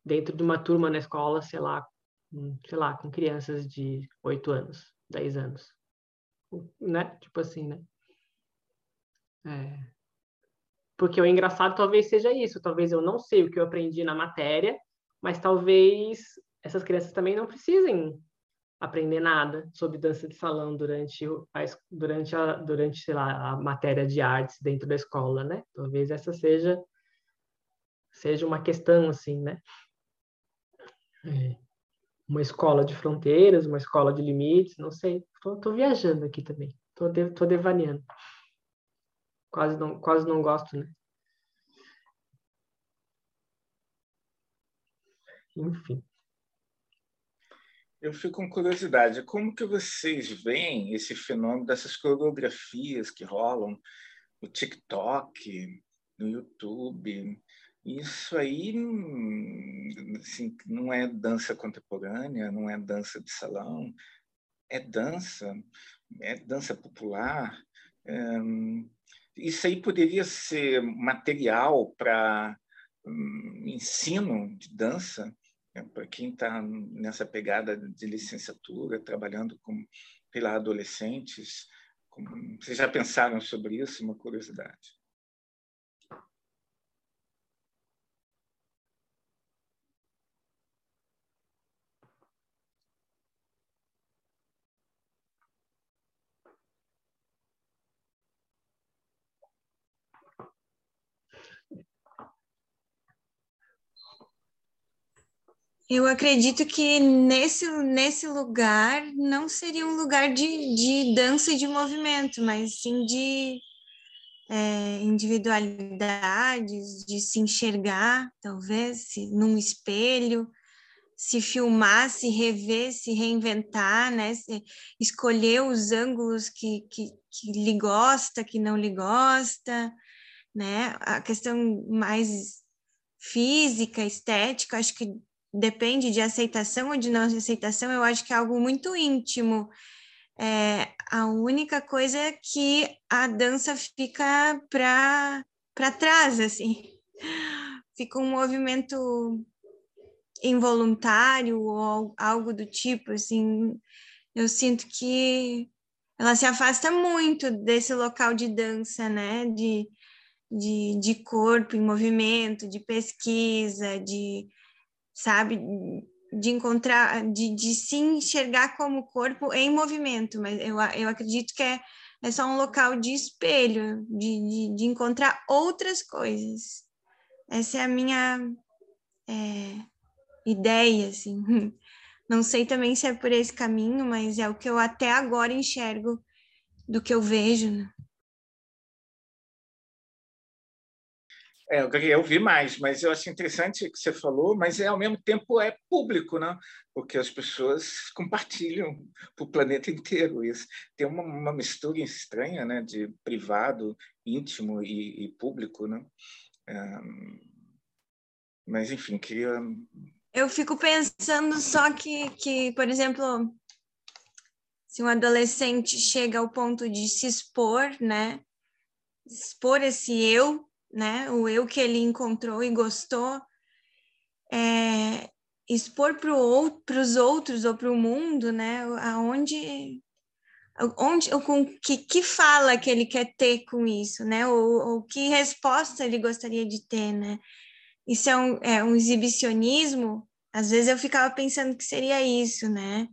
dentro de uma turma na escola, sei lá, sei lá, com crianças de 8 anos, 10 anos. Né? Tipo assim, né? É. Porque o engraçado talvez seja isso, talvez eu não sei o que eu aprendi na matéria, mas talvez essas crianças também não precisem aprender nada sobre dança de salão durante a, durante a, durante sei lá, a matéria de artes dentro da escola, né? Talvez essa seja seja uma questão assim, né? É. Uma escola de fronteiras, uma escola de limites, não sei. Tô, viajando aqui também. Tô devaneando. Quase não, quase não gosto, né? Enfim. Eu fico com curiosidade, como que vocês veem esse fenômeno dessas coreografias que rolam no TikTok, no YouTube? Isso aí assim, não é dança contemporânea, não é dança de salão, é dança, é dança popular. Isso aí poderia ser material para hum, ensino de dança é, para quem está nessa pegada de licenciatura, trabalhando com pela adolescentes, como, vocês já pensaram sobre isso? Uma curiosidade. Eu acredito que nesse, nesse lugar não seria um lugar de, de dança e de movimento, mas sim de é, individualidades, de se enxergar, talvez, se, num espelho, se filmar, se rever, se reinventar, né? Se, escolher os ângulos que, que, que lhe gosta, que não lhe gosta, né? A questão mais física, estética, acho que depende de aceitação ou de não aceitação, eu acho que é algo muito íntimo. É, a única coisa é que a dança fica para trás, assim. Fica um movimento involuntário ou algo do tipo, assim, eu sinto que ela se afasta muito desse local de dança, né? De, de, de corpo em movimento, de pesquisa, de, sabe, de encontrar, de, de se enxergar como corpo em movimento, mas eu, eu acredito que é, é só um local de espelho, de, de, de encontrar outras coisas. Essa é a minha é, ideia, assim. Não sei também se é por esse caminho, mas é o que eu até agora enxergo do que eu vejo. Né? É, eu ouvir mais, mas eu acho interessante o que você falou, mas é, ao mesmo tempo é público, né? porque as pessoas compartilham para o planeta inteiro isso. Tem uma, uma, mistura estranha né? de privado, íntimo e, e público. Né? mas, enfim, queria... Eu fico pensando só que, que, por exemplo, se um adolescente chega ao ponto de se expor, né? Expor esse eu né? O eu que ele encontrou e gostou, é, expor para os outros ou para o mundo, né? Aonde, onde, com que, que fala que ele quer ter com isso, né? Ou, ou que resposta ele gostaria de ter, né? Isso é um, é um exibicionismo. Às vezes eu ficava pensando que seria isso, né?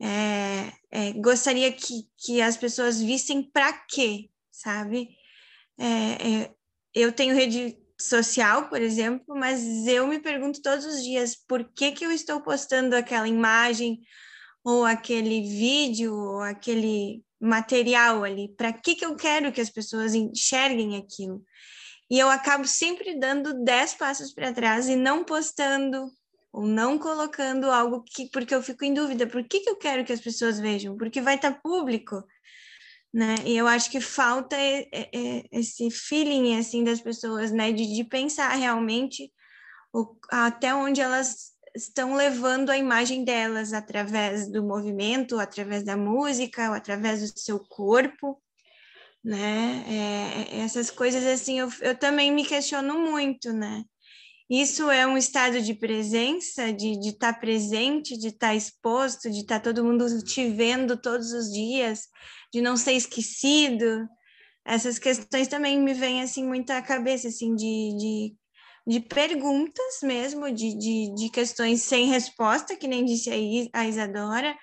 É, é, gostaria que, que as pessoas vissem para quê, sabe? É, é eu tenho rede social, por exemplo, mas eu me pergunto todos os dias por que, que eu estou postando aquela imagem ou aquele vídeo ou aquele material ali, para que, que eu quero que as pessoas enxerguem aquilo? E eu acabo sempre dando dez passos para trás e não postando ou não colocando algo que porque eu fico em dúvida, por que, que eu quero que as pessoas vejam? Porque vai estar tá público né? E eu acho que falta esse feeling assim das pessoas, né? De, de pensar realmente o, até onde elas estão levando a imagem delas através do movimento, através da música, através do seu corpo, né? É, essas coisas assim, eu, eu também me questiono muito, né? Isso é um estado de presença, de estar tá presente, de estar tá exposto, de estar tá todo mundo te vendo todos os dias, de não ser esquecido. Essas questões também me vêm assim muito à cabeça, assim, de, de, de perguntas mesmo, de, de, de questões sem resposta, que nem disse a Isadora,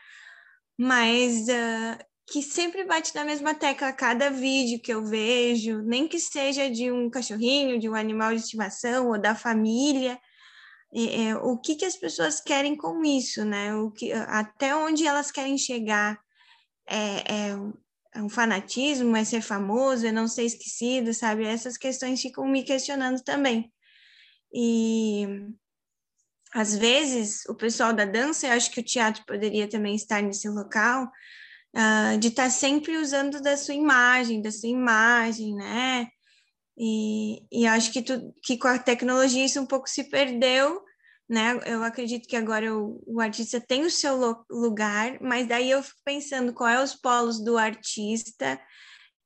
mas uh, que sempre bate na mesma tecla cada vídeo que eu vejo, nem que seja de um cachorrinho, de um animal de estimação ou da família. É, o que, que as pessoas querem com isso, né? O que, até onde elas querem chegar? É, é um fanatismo, é ser famoso, é não ser esquecido, sabe? Essas questões ficam me questionando também. E às vezes o pessoal da dança, eu acho que o teatro poderia também estar nesse local, uh, de estar tá sempre usando da sua imagem, da sua imagem, né? E, e acho que, tu, que com a tecnologia isso um pouco se perdeu, né? Eu acredito que agora o, o artista tem o seu lugar, mas daí eu fico pensando qual é os polos do artista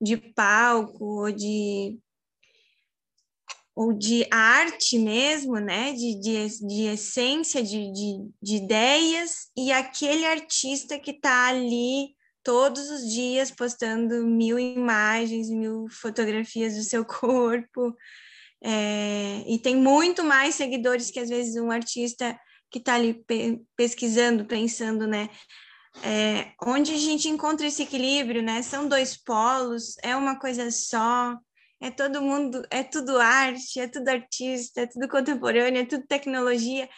de palco ou de ou de arte mesmo, né, de, de, de essência, de, de, de ideias, e aquele artista que está ali todos os dias postando mil imagens, mil fotografias do seu corpo, é, e tem muito mais seguidores que às vezes um artista que está ali pe pesquisando, pensando, né? É, onde a gente encontra esse equilíbrio, né? São dois polos, é uma coisa só, é todo mundo, é tudo arte, é tudo artista, é tudo contemporâneo, é tudo tecnologia,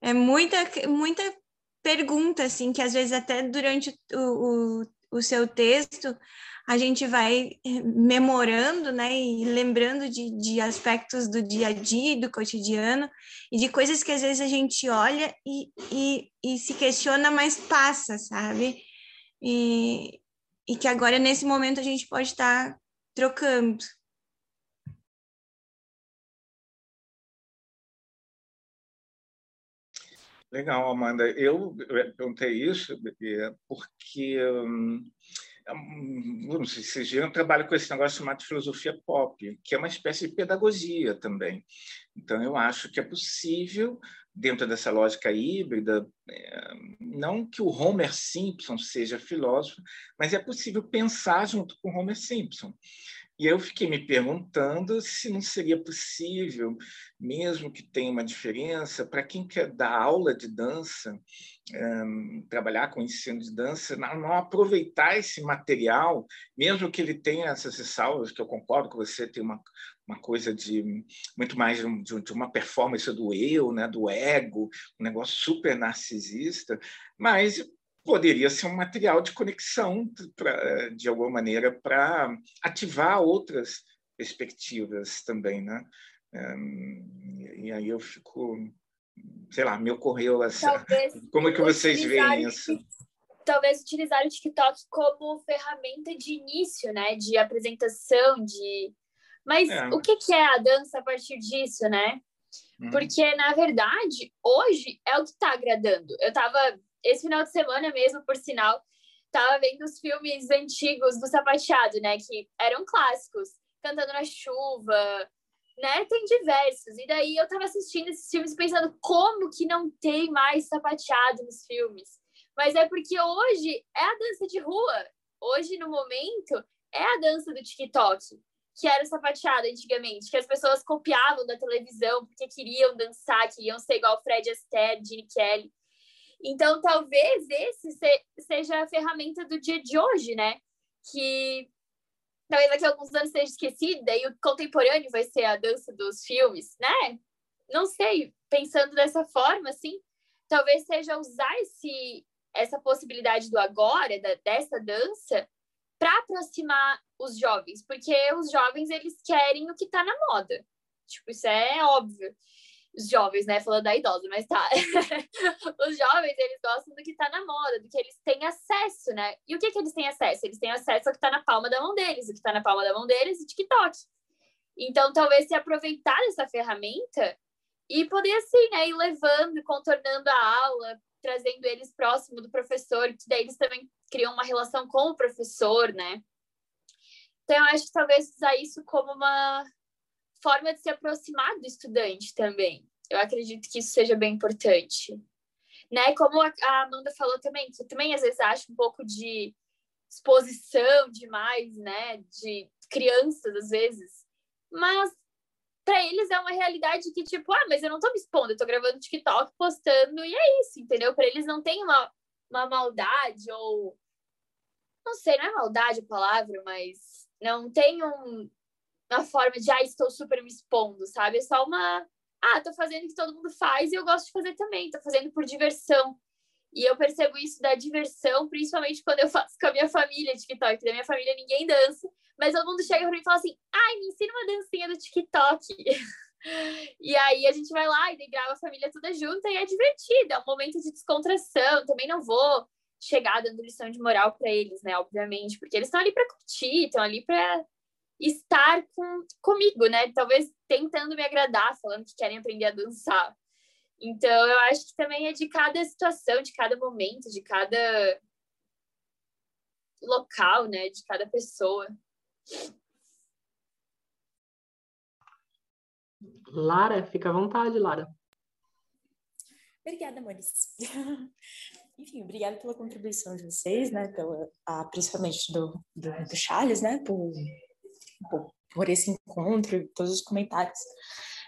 é muita, muita pergunta, assim, que às vezes até durante o, o, o seu texto a gente vai eh, memorando, né, e lembrando de, de aspectos do dia a dia, do cotidiano, e de coisas que às vezes a gente olha e, e, e se questiona, mas passa, sabe? E, e que agora, nesse momento, a gente pode estar trocando. Legal, Amanda. Eu perguntei isso porque hum, vocês viram, trabalho com esse negócio chamado filosofia pop, que é uma espécie de pedagogia também. Então, eu acho que é possível dentro dessa lógica híbrida, é, não que o Homer Simpson seja filósofo, mas é possível pensar junto com Homer Simpson. E eu fiquei me perguntando se não seria possível, mesmo que tenha uma diferença, para quem quer dar aula de dança, um, trabalhar com ensino de dança, não, não, aproveitar esse material, mesmo que ele tenha essas ressalvas, que eu concordo com você, tem uma, uma coisa de muito mais de, de uma performance do eu, né, do ego, um negócio super narcisista, mas poderia ser um material de conexão, pra, de alguma maneira, para ativar outras perspectivas também, né? e aí eu fico, sei lá, me ocorreu essa... Talvez como é que vocês veem isso? Talvez utilizar o TikTok como ferramenta de início, né? De apresentação, de... Mas é. o que, que é a dança a partir disso, né? Uhum. Porque, na verdade, hoje é o que está agradando. Eu estava esse final de semana mesmo, por sinal, tava vendo os filmes antigos do sapateado, né? Que eram clássicos. Cantando na chuva, né? Tem diversos. E daí eu tava assistindo esses filmes pensando como que não tem mais sapateado nos filmes. Mas é porque hoje é a dança de rua. Hoje, no momento, é a dança do TikTok, que era o sapateado antigamente, que as pessoas copiavam da televisão porque queriam dançar, queriam ser igual Fred Astaire, Gene Kelly. Então, talvez esse seja a ferramenta do dia de hoje, né? Que talvez daqui a alguns anos seja esquecida e o contemporâneo vai ser a dança dos filmes, né? Não sei, pensando dessa forma, assim, talvez seja usar esse, essa possibilidade do agora, da, dessa dança, para aproximar os jovens, porque os jovens eles querem o que está na moda. Tipo, isso é óbvio os jovens, né? Falando da idosa, mas tá. os jovens, eles gostam do que tá na moda, do que eles têm acesso, né? E o que que eles têm acesso? Eles têm acesso ao que tá na palma da mão deles. O que tá na palma da mão deles, o TikTok. Então, talvez se aproveitar dessa ferramenta e poder, assim, né? Ir levando, contornando a aula, trazendo eles próximo do professor, que daí eles também criam uma relação com o professor, né? Então, eu acho que talvez usar isso como uma forma de se aproximar do estudante também. Eu acredito que isso seja bem importante. Né? Como a Amanda falou também, que eu também às vezes acho um pouco de exposição demais, né, de crianças às vezes. Mas para eles é uma realidade que tipo, ah, mas eu não tô me expondo, eu tô gravando TikTok, postando e é isso, entendeu? Para eles não tem uma uma maldade ou não sei, não é maldade a palavra, mas não tem um na forma de, ah, estou super me expondo, sabe? É só uma, ah, tô fazendo o que todo mundo faz e eu gosto de fazer também, tô fazendo por diversão. E eu percebo isso da diversão, principalmente quando eu faço com a minha família TikTok. Da minha família ninguém dança, mas todo mundo chega para mim e fala assim: ai, me ensina uma dancinha do TikTok. e aí a gente vai lá e grava a família toda junta e é divertido, é um momento de descontração. Também não vou chegar dando lição de moral para eles, né? Obviamente, porque eles estão ali para curtir, estão ali para estar com, comigo, né? Talvez tentando me agradar, falando que querem aprender a dançar. Então, eu acho que também é de cada situação, de cada momento, de cada local, né? De cada pessoa. Lara, fica à vontade, Lara. Obrigada, amores. Enfim, obrigada pela contribuição de vocês, né? Pela, ah, principalmente do, do, do Charles, né? Por por, por esse encontro e todos os comentários.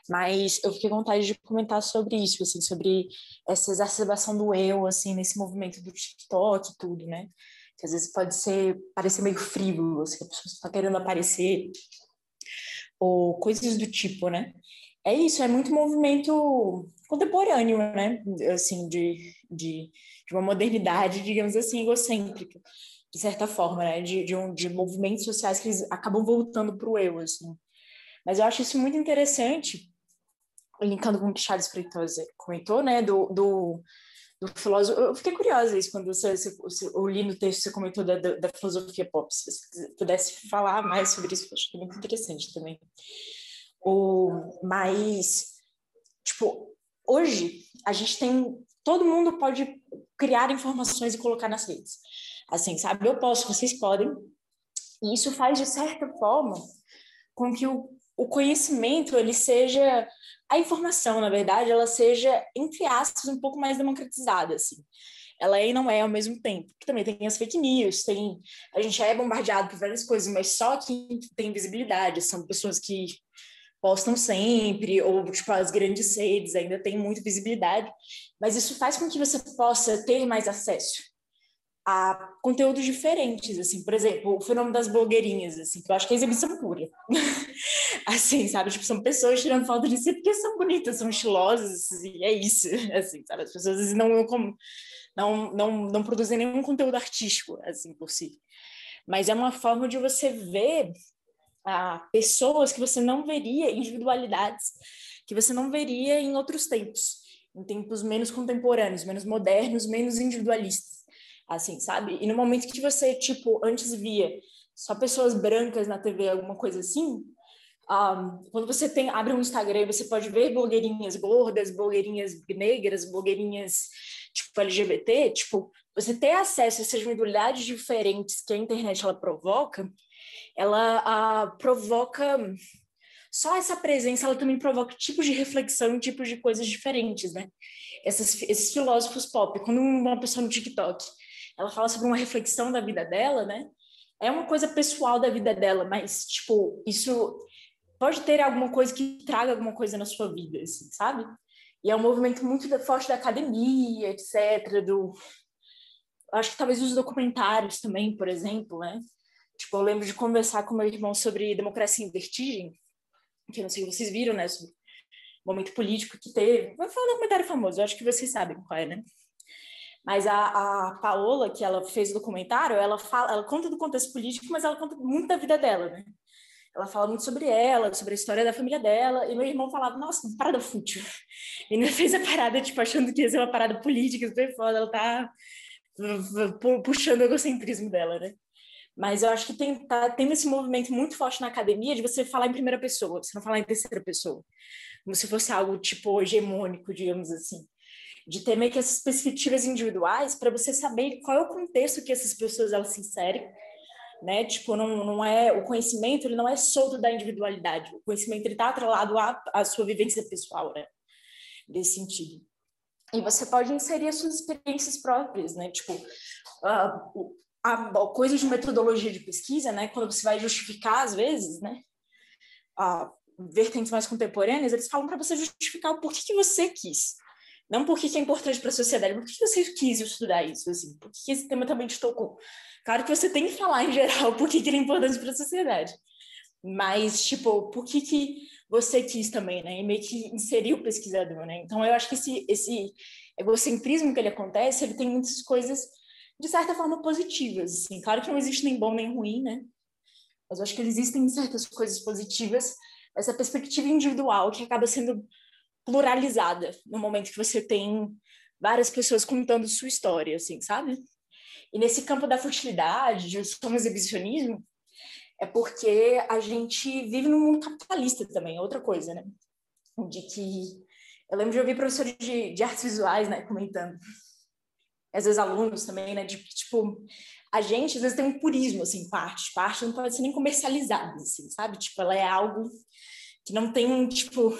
Mas eu fiquei com vontade de comentar sobre isso, assim, sobre essa exacerbação do eu, assim, nesse movimento do TikTok e tudo, né? Que às vezes pode ser, parecer meio frívolo, assim, a pessoa está querendo aparecer, ou coisas do tipo, né? É isso, é muito movimento contemporâneo, né? Assim, de, de, de uma modernidade, digamos assim, egocêntrica de certa forma, né? De, de, um, de movimentos sociais que eles acabam voltando para o eu, assim. Mas eu acho isso muito interessante, linkando com o que Charles Freitas comentou, né? Do, do, do filósofo. Eu fiquei curiosa isso quando você, você, eu li no texto, você comentou da, da, da filosofia pop. Se você pudesse falar mais sobre isso, eu acho que é muito interessante também. O, mas, tipo, hoje a gente tem. Todo mundo pode criar informações e colocar nas redes assim, sabe? Eu posso, vocês podem. E isso faz, de certa forma, com que o o conhecimento ele seja a informação, na verdade, ela seja entre aspas um pouco mais democratizada, assim. Ela é e não é ao mesmo tempo. Também tem as fake news, tem a gente é bombardeado por várias coisas, mas só quem tem visibilidade são pessoas que postam sempre, ou tipo, as grandes redes ainda têm muita visibilidade, mas isso faz com que você possa ter mais acesso a conteúdos diferentes, assim, por exemplo, o fenômeno das blogueirinhas, assim, que eu acho que é exibição pura. assim, sabe, tipo, são pessoas tirando foto de si porque são bonitas, são estilosas, e é isso, assim, sabe, as pessoas assim, não, não, não, não produzem nenhum conteúdo artístico, assim, por si. Mas é uma forma de você ver a pessoas que você não veria, individualidades que você não veria em outros tempos, em tempos menos contemporâneos, menos modernos, menos individualistas, assim, sabe? E no momento que você, tipo, antes via só pessoas brancas na TV, alguma coisa assim, um, quando você tem abre um Instagram, você pode ver blogueirinhas gordas, blogueirinhas negras, blogueirinhas tipo LGBT, tipo, você ter acesso a essas individualidades diferentes que a internet ela provoca, ela a, provoca só essa presença, ela também provoca tipos de reflexão, tipos de coisas diferentes, né? Essas, esses filósofos pop, quando uma pessoa no TikTok, ela fala sobre uma reflexão da vida dela, né? É uma coisa pessoal da vida dela, mas, tipo, isso pode ter alguma coisa que traga alguma coisa na sua vida, assim, sabe? E é um movimento muito forte da academia, etc., do... Acho que talvez os documentários também, por exemplo, né? Tipo, eu lembro de conversar com meu irmão sobre democracia em vertigem, que eu não sei se vocês viram, né? Sobre o momento político que teve. Vou falar um documentário famoso, eu acho que vocês sabem qual é, né? Mas a, a Paola, que ela fez o documentário, ela fala, ela conta do contexto político, mas ela conta muito da vida dela, né? Ela fala muito sobre ela, sobre a história da família dela, e meu irmão falava, nossa, parada fútil. E ainda fez a parada, tipo, achando que ia ser uma parada política, super foda, ela tá puxando o egocentrismo dela, né? Mas eu acho que tem, tá tendo esse movimento muito forte na academia de você falar em primeira pessoa, você não falar em terceira pessoa. Como se fosse algo, tipo, hegemônico, digamos assim. De ter meio que essas perspectivas individuais para você saber qual é o contexto que essas pessoas elas se inserem, né? Tipo, não, não é o conhecimento, ele não é solto da individualidade. O conhecimento ele está atrelado à, à sua vivência pessoal, né? Nesse sentido. E você pode inserir as suas experiências próprias, né? Tipo, uh, a, coisa de metodologia de pesquisa, né, quando você vai justificar, às vezes, né, a, vertentes mais contemporâneas, eles falam para você justificar o porquê que você quis. Não por que é importante para a sociedade, por que você quis estudar isso, assim, por que esse tema também te tocou. Claro que você tem que falar, em geral, por que ele é importante para a sociedade. Mas, tipo, por que, que você quis também, né? E meio que inserir o pesquisador, né? Então, eu acho que esse, esse egocentrismo que ele acontece, ele tem muitas coisas de certa forma, positivas. Assim. Claro que não existe nem bom nem ruim, né? Mas eu acho que existem certas coisas positivas, essa perspectiva individual que acaba sendo pluralizada no momento que você tem várias pessoas contando sua história, assim, sabe? E nesse campo da futilidade, de som exibicionismo, é porque a gente vive num mundo capitalista também, é outra coisa, né? De que eu lembro de ouvir professores de, de artes visuais, né, comentando às vezes alunos também, né, de tipo, a gente às vezes tem um purismo, assim, parte, parte não pode ser nem comercializada, assim, sabe? Tipo, ela é algo que não tem um, tipo,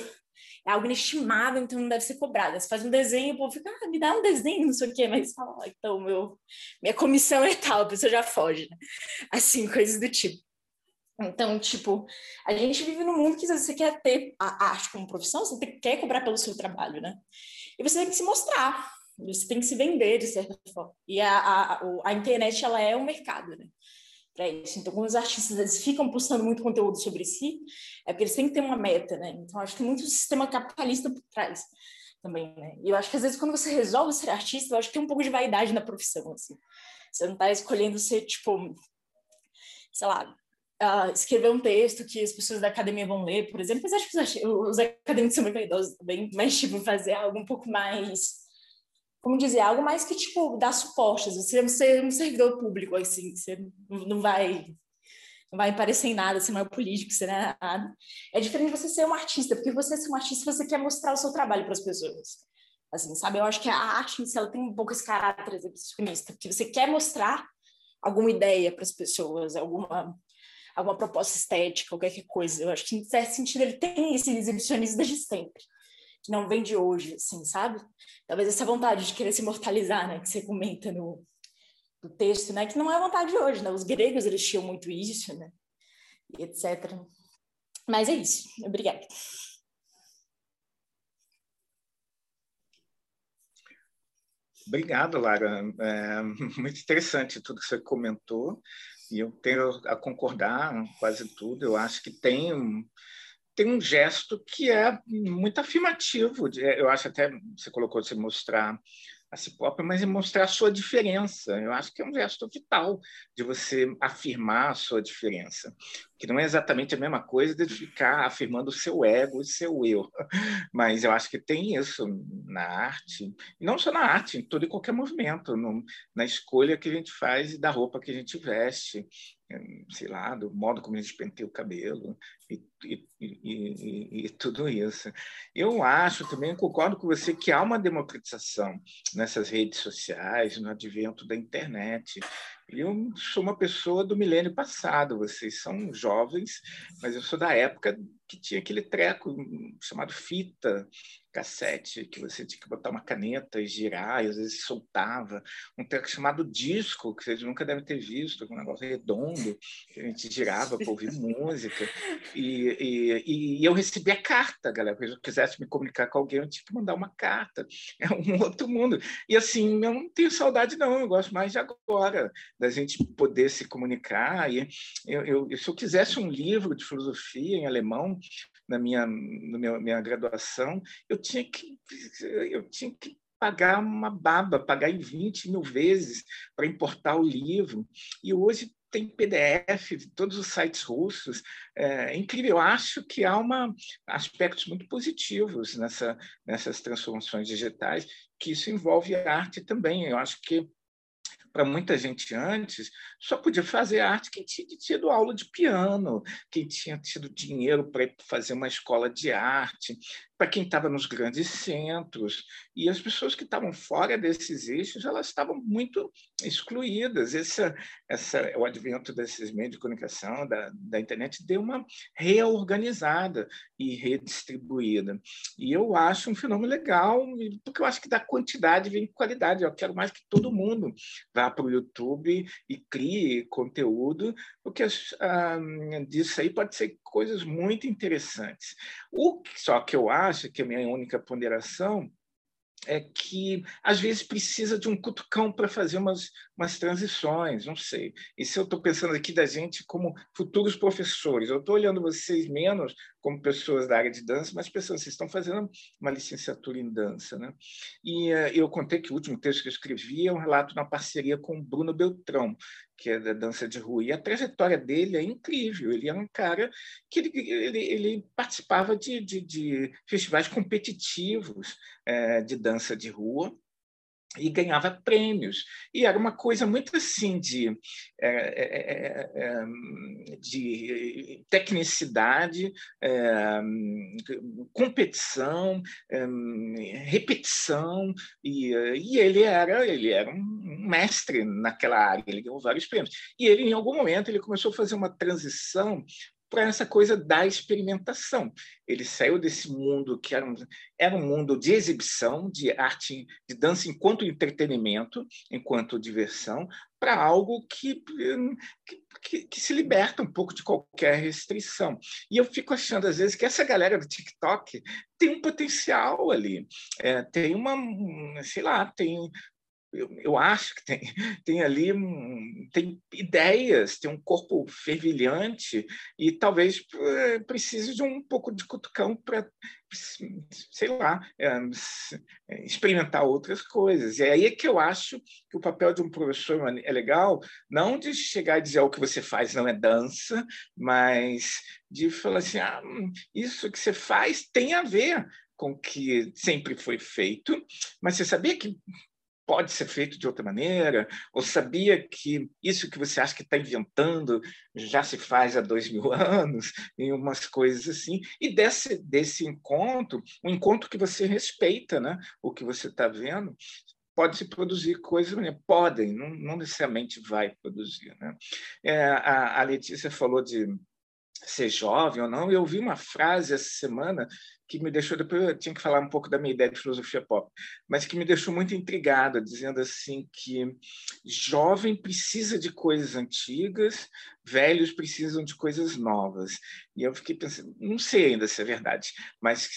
é algo inestimável, então não deve ser cobrada. Você faz um desenho, o povo fica, ah, me dá um desenho, não sei o quê, mas fala, ah, então, meu, minha comissão é tal, a pessoa já foge, né? Assim, coisas do tipo. Então, tipo, a gente vive num mundo que você quer ter a arte como profissão, você quer cobrar pelo seu trabalho, né? E você tem que se mostrar, você tem que se vender de certa forma. E a, a, a internet ela é um mercado, né? Para isso. Então, quando os artistas eles ficam postando muito conteúdo sobre si, é porque eles têm que ter uma meta, né? Então, acho que muito sistema capitalista por trás também, né? E eu acho que às vezes quando você resolve ser artista, eu acho que tem um pouco de vaidade na profissão, assim. Você não está escolhendo ser, tipo, sei lá, uh, escrever um texto que as pessoas da academia vão ler, por exemplo, mas acho que os, os acadêmicos são muito vaidosos também, mas, tipo, fazer algo um pouco mais como dizer, algo mais que, tipo, dar suporte. Você ser um servidor público, assim, você não vai não vai parecer em nada, você não é político, você não é nada. É diferente você ser um artista, porque você ser um artista, você quer mostrar o seu trabalho para as pessoas. Assim, sabe? Eu acho que a arte, ela tem um pouco esse caráter exibicionista, porque você quer mostrar alguma ideia para as pessoas, alguma alguma proposta estética, qualquer coisa. Eu acho que, em certo sentido, ele tem esse exibicionismo desde sempre, que não vem de hoje, assim, sabe? Talvez essa vontade de querer se imortalizar, né, que você comenta no, no texto, né, que não é vontade de hoje, né? Os gregos, eles tinham muito isso, né? E etc. Mas é isso. Obrigada. Obrigado, Lara. É muito interessante tudo que você comentou e eu tenho a concordar quase tudo. Eu acho que tem tem um gesto que é muito afirmativo. Eu acho até você colocou de mostrar a si própria, mas mostrar a sua diferença. Eu acho que é um gesto vital de você afirmar a sua diferença, que não é exatamente a mesma coisa de ficar afirmando o seu ego e seu eu, mas eu acho que tem isso na arte, e não só na arte, em todo e qualquer movimento, no, na escolha que a gente faz e da roupa que a gente veste, sei lá, do modo como a gente penteia o cabelo e, e, e, e, tudo isso. Eu acho também, concordo com você, que há uma democratização nessas redes sociais, no advento da internet. Eu sou uma pessoa do milênio passado, vocês são jovens, mas eu sou da época que tinha aquele treco chamado fita, cassete, que você tinha que botar uma caneta e girar, e às vezes soltava. Um treco chamado disco, que vocês nunca devem ter visto, um negócio redondo, que a gente girava para ouvir música. E, e, e, eu recebia carta, galera. Se eu quisesse me comunicar com alguém, eu tinha que mandar uma carta. É um outro mundo. E assim, eu não tenho saudade, não. Eu gosto mais de agora, da gente poder se comunicar. E eu, eu, se eu quisesse um livro de filosofia em alemão, na minha, na minha, minha graduação, eu tinha que, eu tinha que pagar uma baba, pagar em 20 mil vezes para importar o livro. E hoje tem PDF de todos os sites russos. É incrível. Eu acho que há uma, aspectos muito positivos nessa, nessas transformações digitais, que isso envolve a arte também. Eu acho que para muita gente antes, só podia fazer arte quem tinha tido aula de piano, quem tinha tido dinheiro para fazer uma escola de arte, para quem estava nos grandes centros. E as pessoas que estavam fora desses eixos, elas estavam muito excluídas. Essa, essa, o advento desses meios de comunicação, da, da internet, deu uma reorganizada e redistribuída. E eu acho um fenômeno legal, porque eu acho que da quantidade vem qualidade. Eu quero mais que todo mundo vá para o YouTube e crie conteúdo, porque ah, disso aí pode ser coisas muito interessantes. O só que eu acho que a minha única ponderação é que às vezes precisa de um cutucão para fazer umas, umas transições, não sei. E se eu estou pensando aqui da gente como futuros professores, eu estou olhando vocês menos como pessoas da área de dança, mas pensando, vocês estão fazendo uma licenciatura em dança, né? E uh, eu contei que o último texto que eu escrevi é um relato na parceria com Bruno Beltrão, que é da dança de rua. E a trajetória dele é incrível. Ele é um cara que ele, ele, ele participava de, de, de, festivais competitivos é, de dança de rua e ganhava prêmios. E era uma coisa muito assim de, é, é, é, de tecnicidade, competição, repetição, e, e, ele era ele era um mestre naquela área, ele ganhou vários prêmios. E ele, em algum momento, ele começou a fazer uma transição para essa coisa da experimentação. Ele saiu desse mundo que era um, era um mundo de exibição, de arte, de dança enquanto entretenimento, enquanto diversão, para algo que, que, que, se liberta um pouco de qualquer restrição. E eu fico achando, às vezes, que essa galera do TikTok tem um potencial ali, é, tem uma, sei lá, tem eu, eu, acho que tem, tem ali tem ideias, tem um corpo fervilhante e talvez eh, precise de um pouco de cutucão para, sei lá, é, experimentar outras coisas. E é aí que eu acho que o papel de um professor é legal, não de chegar e dizer o que você faz não é dança, mas de falar assim, ah, isso que você faz tem a ver com o que sempre foi feito, mas você sabia que pode ser feito de outra maneira? Ou sabia que isso que você acha que está inventando já se faz há dois mil anos? E umas coisas assim. E desse, desse encontro, um encontro que você respeita né? o que você está vendo, pode se produzir coisas, podem, não, não, necessariamente vai produzir. Né? É, a, a Letícia falou de ser jovem ou não, eu ouvi uma frase essa semana que me deixou, depois eu tinha que falar um pouco da minha ideia de filosofia pop, mas que me deixou muito intrigado, dizendo assim que jovem precisa de coisas antigas, velhos precisam de coisas novas. E eu fiquei pensando, não sei ainda se é verdade, mas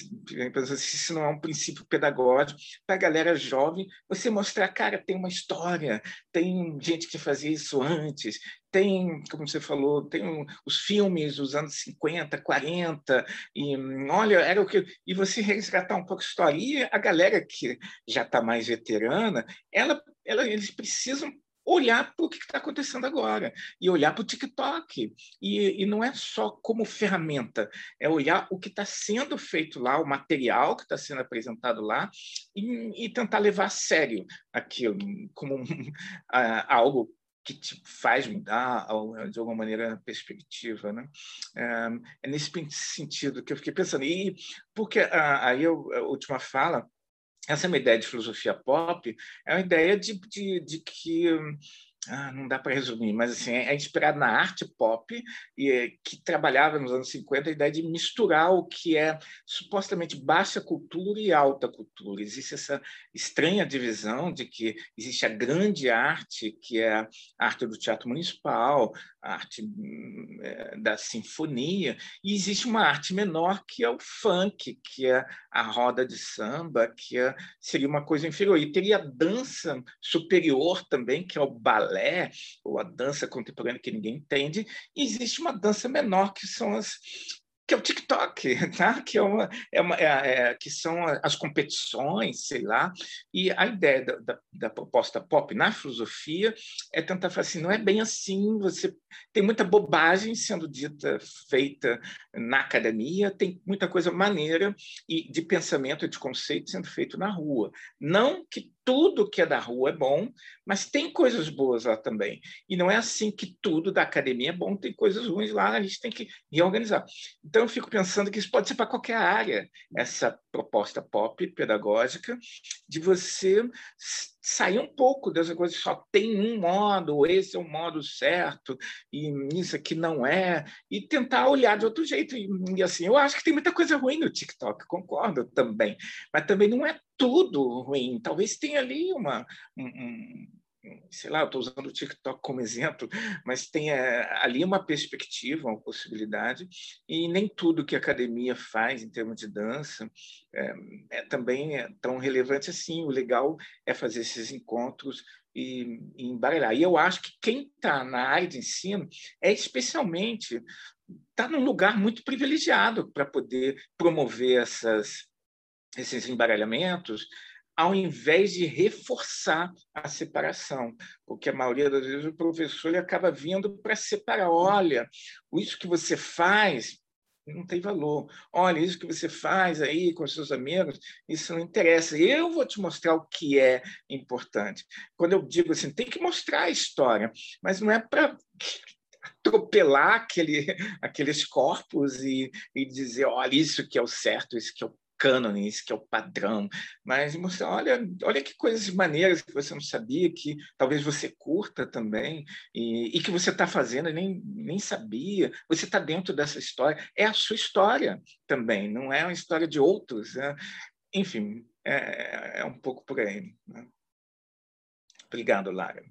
pensando se isso não é um princípio pedagógico para a galera jovem, você mostrar, cara, tem uma história, tem gente que fazia isso antes, tem, como você falou, tem os filmes dos anos 50, 40, e olha, era o que. E você resgatar um pouco a história. E a galera que já está mais veterana, ela, ela, eles precisam olhar para o que está acontecendo agora e olhar para o TikTok. E, e, não é só como ferramenta, é olhar o que está sendo feito lá, o material que está sendo apresentado lá, e, e, tentar levar a sério aquilo como um, algo que te faz mudar, de alguma maneira, a perspectiva. Né? É, é nesse sentido que eu fiquei pensando. E porque aí a última fala essa é uma ideia de filosofia pop, é uma ideia de, de, de que ah, não dá para resumir, mas assim, é, é inspirado na arte pop e é, que trabalhava nos anos 50 a ideia de misturar o que é supostamente baixa cultura e alta cultura. Existe essa estranha divisão de que existe a grande arte, que é a arte do teatro municipal, a arte hum, é, da sinfonia, e existe uma arte menor que é o funk, que é a roda de samba, que é, seria uma coisa inferior. E teria a dança superior também, que é o balé, ou a dança contemporânea que ninguém entende, e existe uma dança menor, que são as que é o TikTok, tá? que, é uma, é uma, é, é, que são as competições, sei lá, e a ideia da, da, da, proposta pop na filosofia é tentar falar assim, não é bem assim, você tem muita bobagem sendo dita, feita na academia, tem muita coisa maneira e de pensamento e de conceito sendo feito na rua. Não que tudo que é da rua é bom, mas tem coisas boas lá também. E não é assim que tudo da academia é bom, tem coisas ruins lá, a gente tem que reorganizar. Então, eu fico pensando que isso pode ser para qualquer área, essa proposta pop pedagógica, de você sair um pouco dessa coisa, só tem um modo, esse é o modo certo, e isso aqui não é, e tentar olhar de outro jeito. E, e assim, eu acho que tem muita coisa ruim no TikTok, concordo também, mas também não é tudo ruim. Talvez tenha ali uma. Um, sei lá, estou usando o TikTok como exemplo, mas tem é, ali uma perspectiva, uma possibilidade, e nem tudo que a academia faz em termos de dança é, é também é tão relevante assim. O legal é fazer esses encontros e, e embaralhar. E eu acho que quem está na área de ensino é especialmente está num lugar muito privilegiado para poder promover essas esses embaralhamentos, ao invés de reforçar a separação, porque a maioria das vezes o professor acaba vindo para separar. Olha, isso que você faz não tem valor. Olha, isso que você faz aí com seus amigos, isso não interessa. Eu vou te mostrar o que é importante. Quando eu digo assim, tem que mostrar a história, mas não é para atropelar aquele, aqueles corpos e, e dizer, olha, isso que é o certo, isso que é o cânone, esse que é o padrão, mas mostrar, olha, olha que coisas maneiras que você não sabia, que talvez você curta também, e, e que você está fazendo e nem, nem sabia, você está dentro dessa história, é a sua história também, não é uma história de outros, né? enfim, é, é, um pouco por aí. Né? Obrigado, Lara.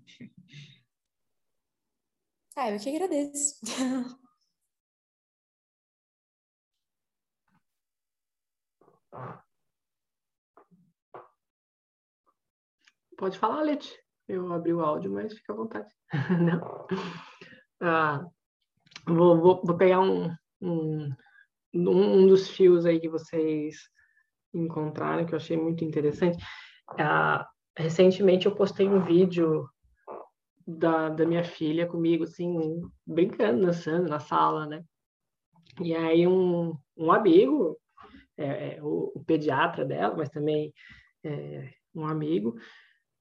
Ah, eu que agradeço. Pode falar, Leti. Eu abri o áudio, mas fica à vontade. Ah, vou, vou, vou, pegar um, um, um dos fios aí que vocês encontraram, que eu achei muito interessante. Ah, recentemente eu postei um vídeo da, da minha filha comigo, assim, brincando, dançando na sala, né? E aí um, um amigo é, é, o, o, pediatra dela, mas também é, um amigo,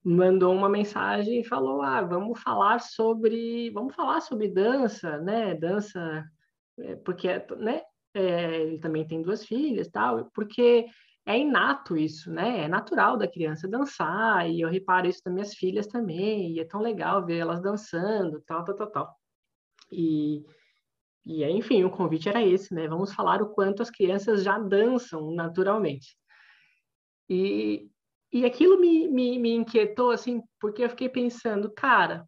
mandou uma mensagem e falou: ah, vamos falar sobre, vamos falar sobre dança, né? Dança, é, porque né? É, ele também tem duas filhas, tal, porque é inato isso, né? É natural da criança dançar, e eu reparo isso das minhas filhas também, e é tão legal ver elas dançando, tal, tal, tal, tal. E, e enfim, o convite era esse, né? Vamos falar o quanto as crianças já dançam naturalmente. E, e aquilo me, me, me inquietou, assim, porque eu fiquei pensando, cara,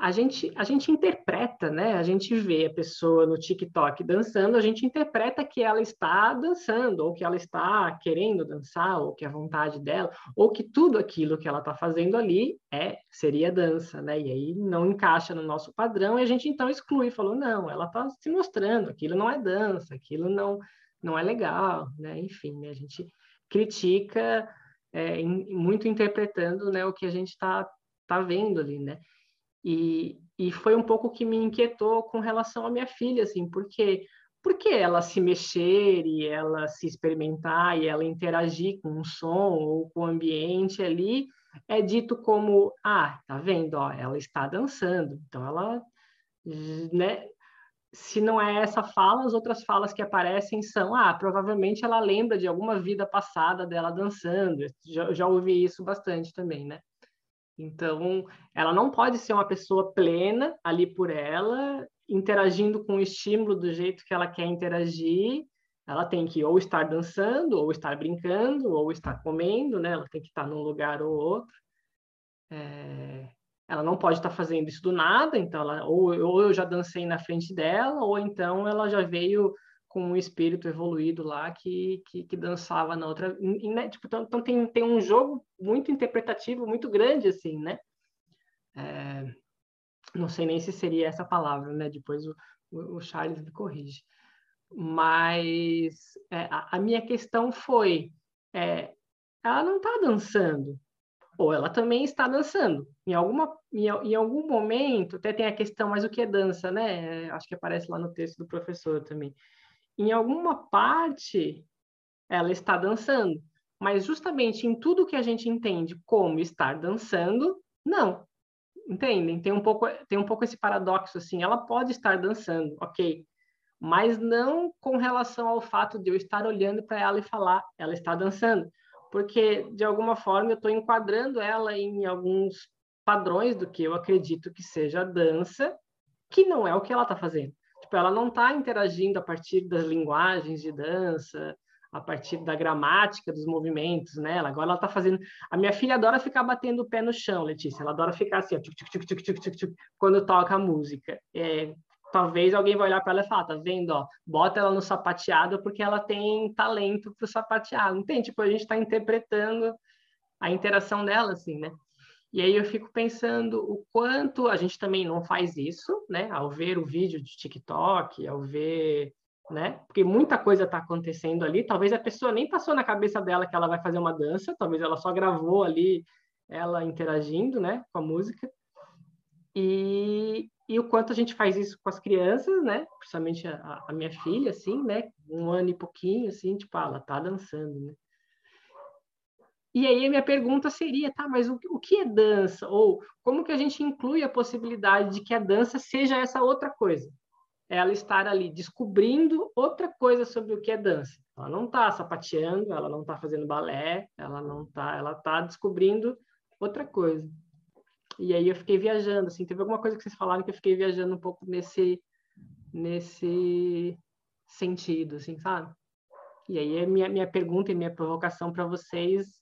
a gente, a gente interpreta, né? A gente vê a pessoa no TikTok dançando, a gente interpreta que ela está dançando, ou que ela está querendo dançar, ou que a vontade dela, ou que tudo aquilo que ela está fazendo ali é seria dança, né? E aí não encaixa no nosso padrão e a gente então exclui, falou não, ela está se mostrando, aquilo não é dança, aquilo não não é legal, né? Enfim, né? a gente critica é, muito interpretando, né, o que a gente está tá vendo ali, né? E, e foi um pouco que me inquietou com relação à minha filha, assim, porque porque ela se mexer e ela se experimentar e ela interagir com o som ou com o ambiente ali é dito como ah tá vendo ó ela está dançando então ela né se não é essa fala as outras falas que aparecem são ah provavelmente ela lembra de alguma vida passada dela dançando. Já, já ouvi isso bastante também né então, ela não pode ser uma pessoa plena ali por ela, interagindo com o estímulo do jeito que ela quer interagir. Ela tem que ou estar dançando, ou estar brincando, ou estar comendo, né? Ela tem que estar num lugar ou outro. É... Ela não pode estar fazendo isso do nada, então ela ou, ou eu já dancei na frente dela, ou então ela já veio com um espírito evoluído lá que, que, que dançava na outra. né? tipo, então, então, tem, tem um jogo muito interpretativo, muito grande, assim, né? É, não sei nem se seria essa palavra, né? Depois o, o Charles me corrige. Mas é, a, a, minha questão foi: é, ela não está dançando, ou ela também está dançando. Em, alguma, em, em, algum momento, até tem a questão, mas o que é dança, né? Acho que aparece lá no texto do professor também em alguma parte ela está dançando, mas justamente em tudo que a gente entende como estar dançando, não. Entendem? Tem um pouco tem um pouco esse paradoxo assim, ela pode estar dançando, OK? Mas não com relação ao fato de eu estar olhando para ela e falar, ela está dançando, porque de alguma forma eu estou enquadrando ela em alguns padrões do que eu acredito que seja dança, que não é o que ela está fazendo. Tipo, ela não está interagindo a partir das linguagens de dança, a partir da gramática dos movimentos, né? Ela, agora ela está fazendo. A minha filha adora ficar batendo o pé no chão, Letícia. Ela adora ficar assim, ó, quando toca a música. É, talvez alguém vai olhar para ela e falar, tá vendo? Ó, bota ela no sapateado porque ela tem talento para o sapateado. Não tem? Tipo, a gente está interpretando a interação dela, assim, né? E aí eu fico pensando o quanto a gente também não faz isso, né? Ao ver o vídeo de TikTok, ao ver, né? Porque muita coisa está acontecendo ali. Talvez a pessoa nem passou na cabeça dela que ela vai fazer uma dança, talvez ela só gravou ali ela interagindo, né? Com a música. E, e o quanto a gente faz isso com as crianças, né? Principalmente a, a minha filha, assim, né? Um ano e pouquinho, assim, tipo, ah, ela tá dançando, né? E aí a minha pergunta seria, tá, mas o, o que é dança? Ou como que a gente inclui a possibilidade de que a dança seja essa outra coisa? Ela estar ali descobrindo outra coisa sobre o que é dança. Ela não está sapateando, ela não está fazendo balé, ela não está, ela está descobrindo outra coisa. E aí eu fiquei viajando, assim, teve alguma coisa que vocês falaram que eu fiquei viajando um pouco nesse nesse sentido, assim, sabe? E aí minha, minha pergunta e minha provocação para vocês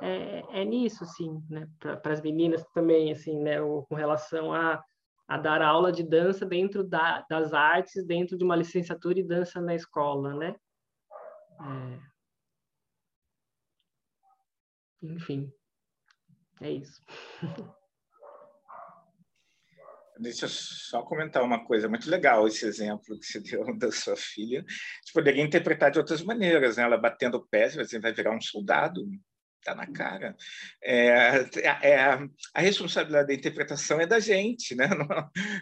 é, é nisso, assim, né? Para as meninas também, assim, né? O, com relação a, a dar aula de dança dentro da, das artes, dentro de uma licenciatura e dança na escola, né? É... Enfim, é isso. Deixa eu só comentar uma coisa muito legal esse exemplo que você deu da sua filha. Você poderia interpretar de outras maneiras, né? Ela batendo o pé, você vai virar um soldado, Está na cara. É, é, a responsabilidade da interpretação é da gente. Né?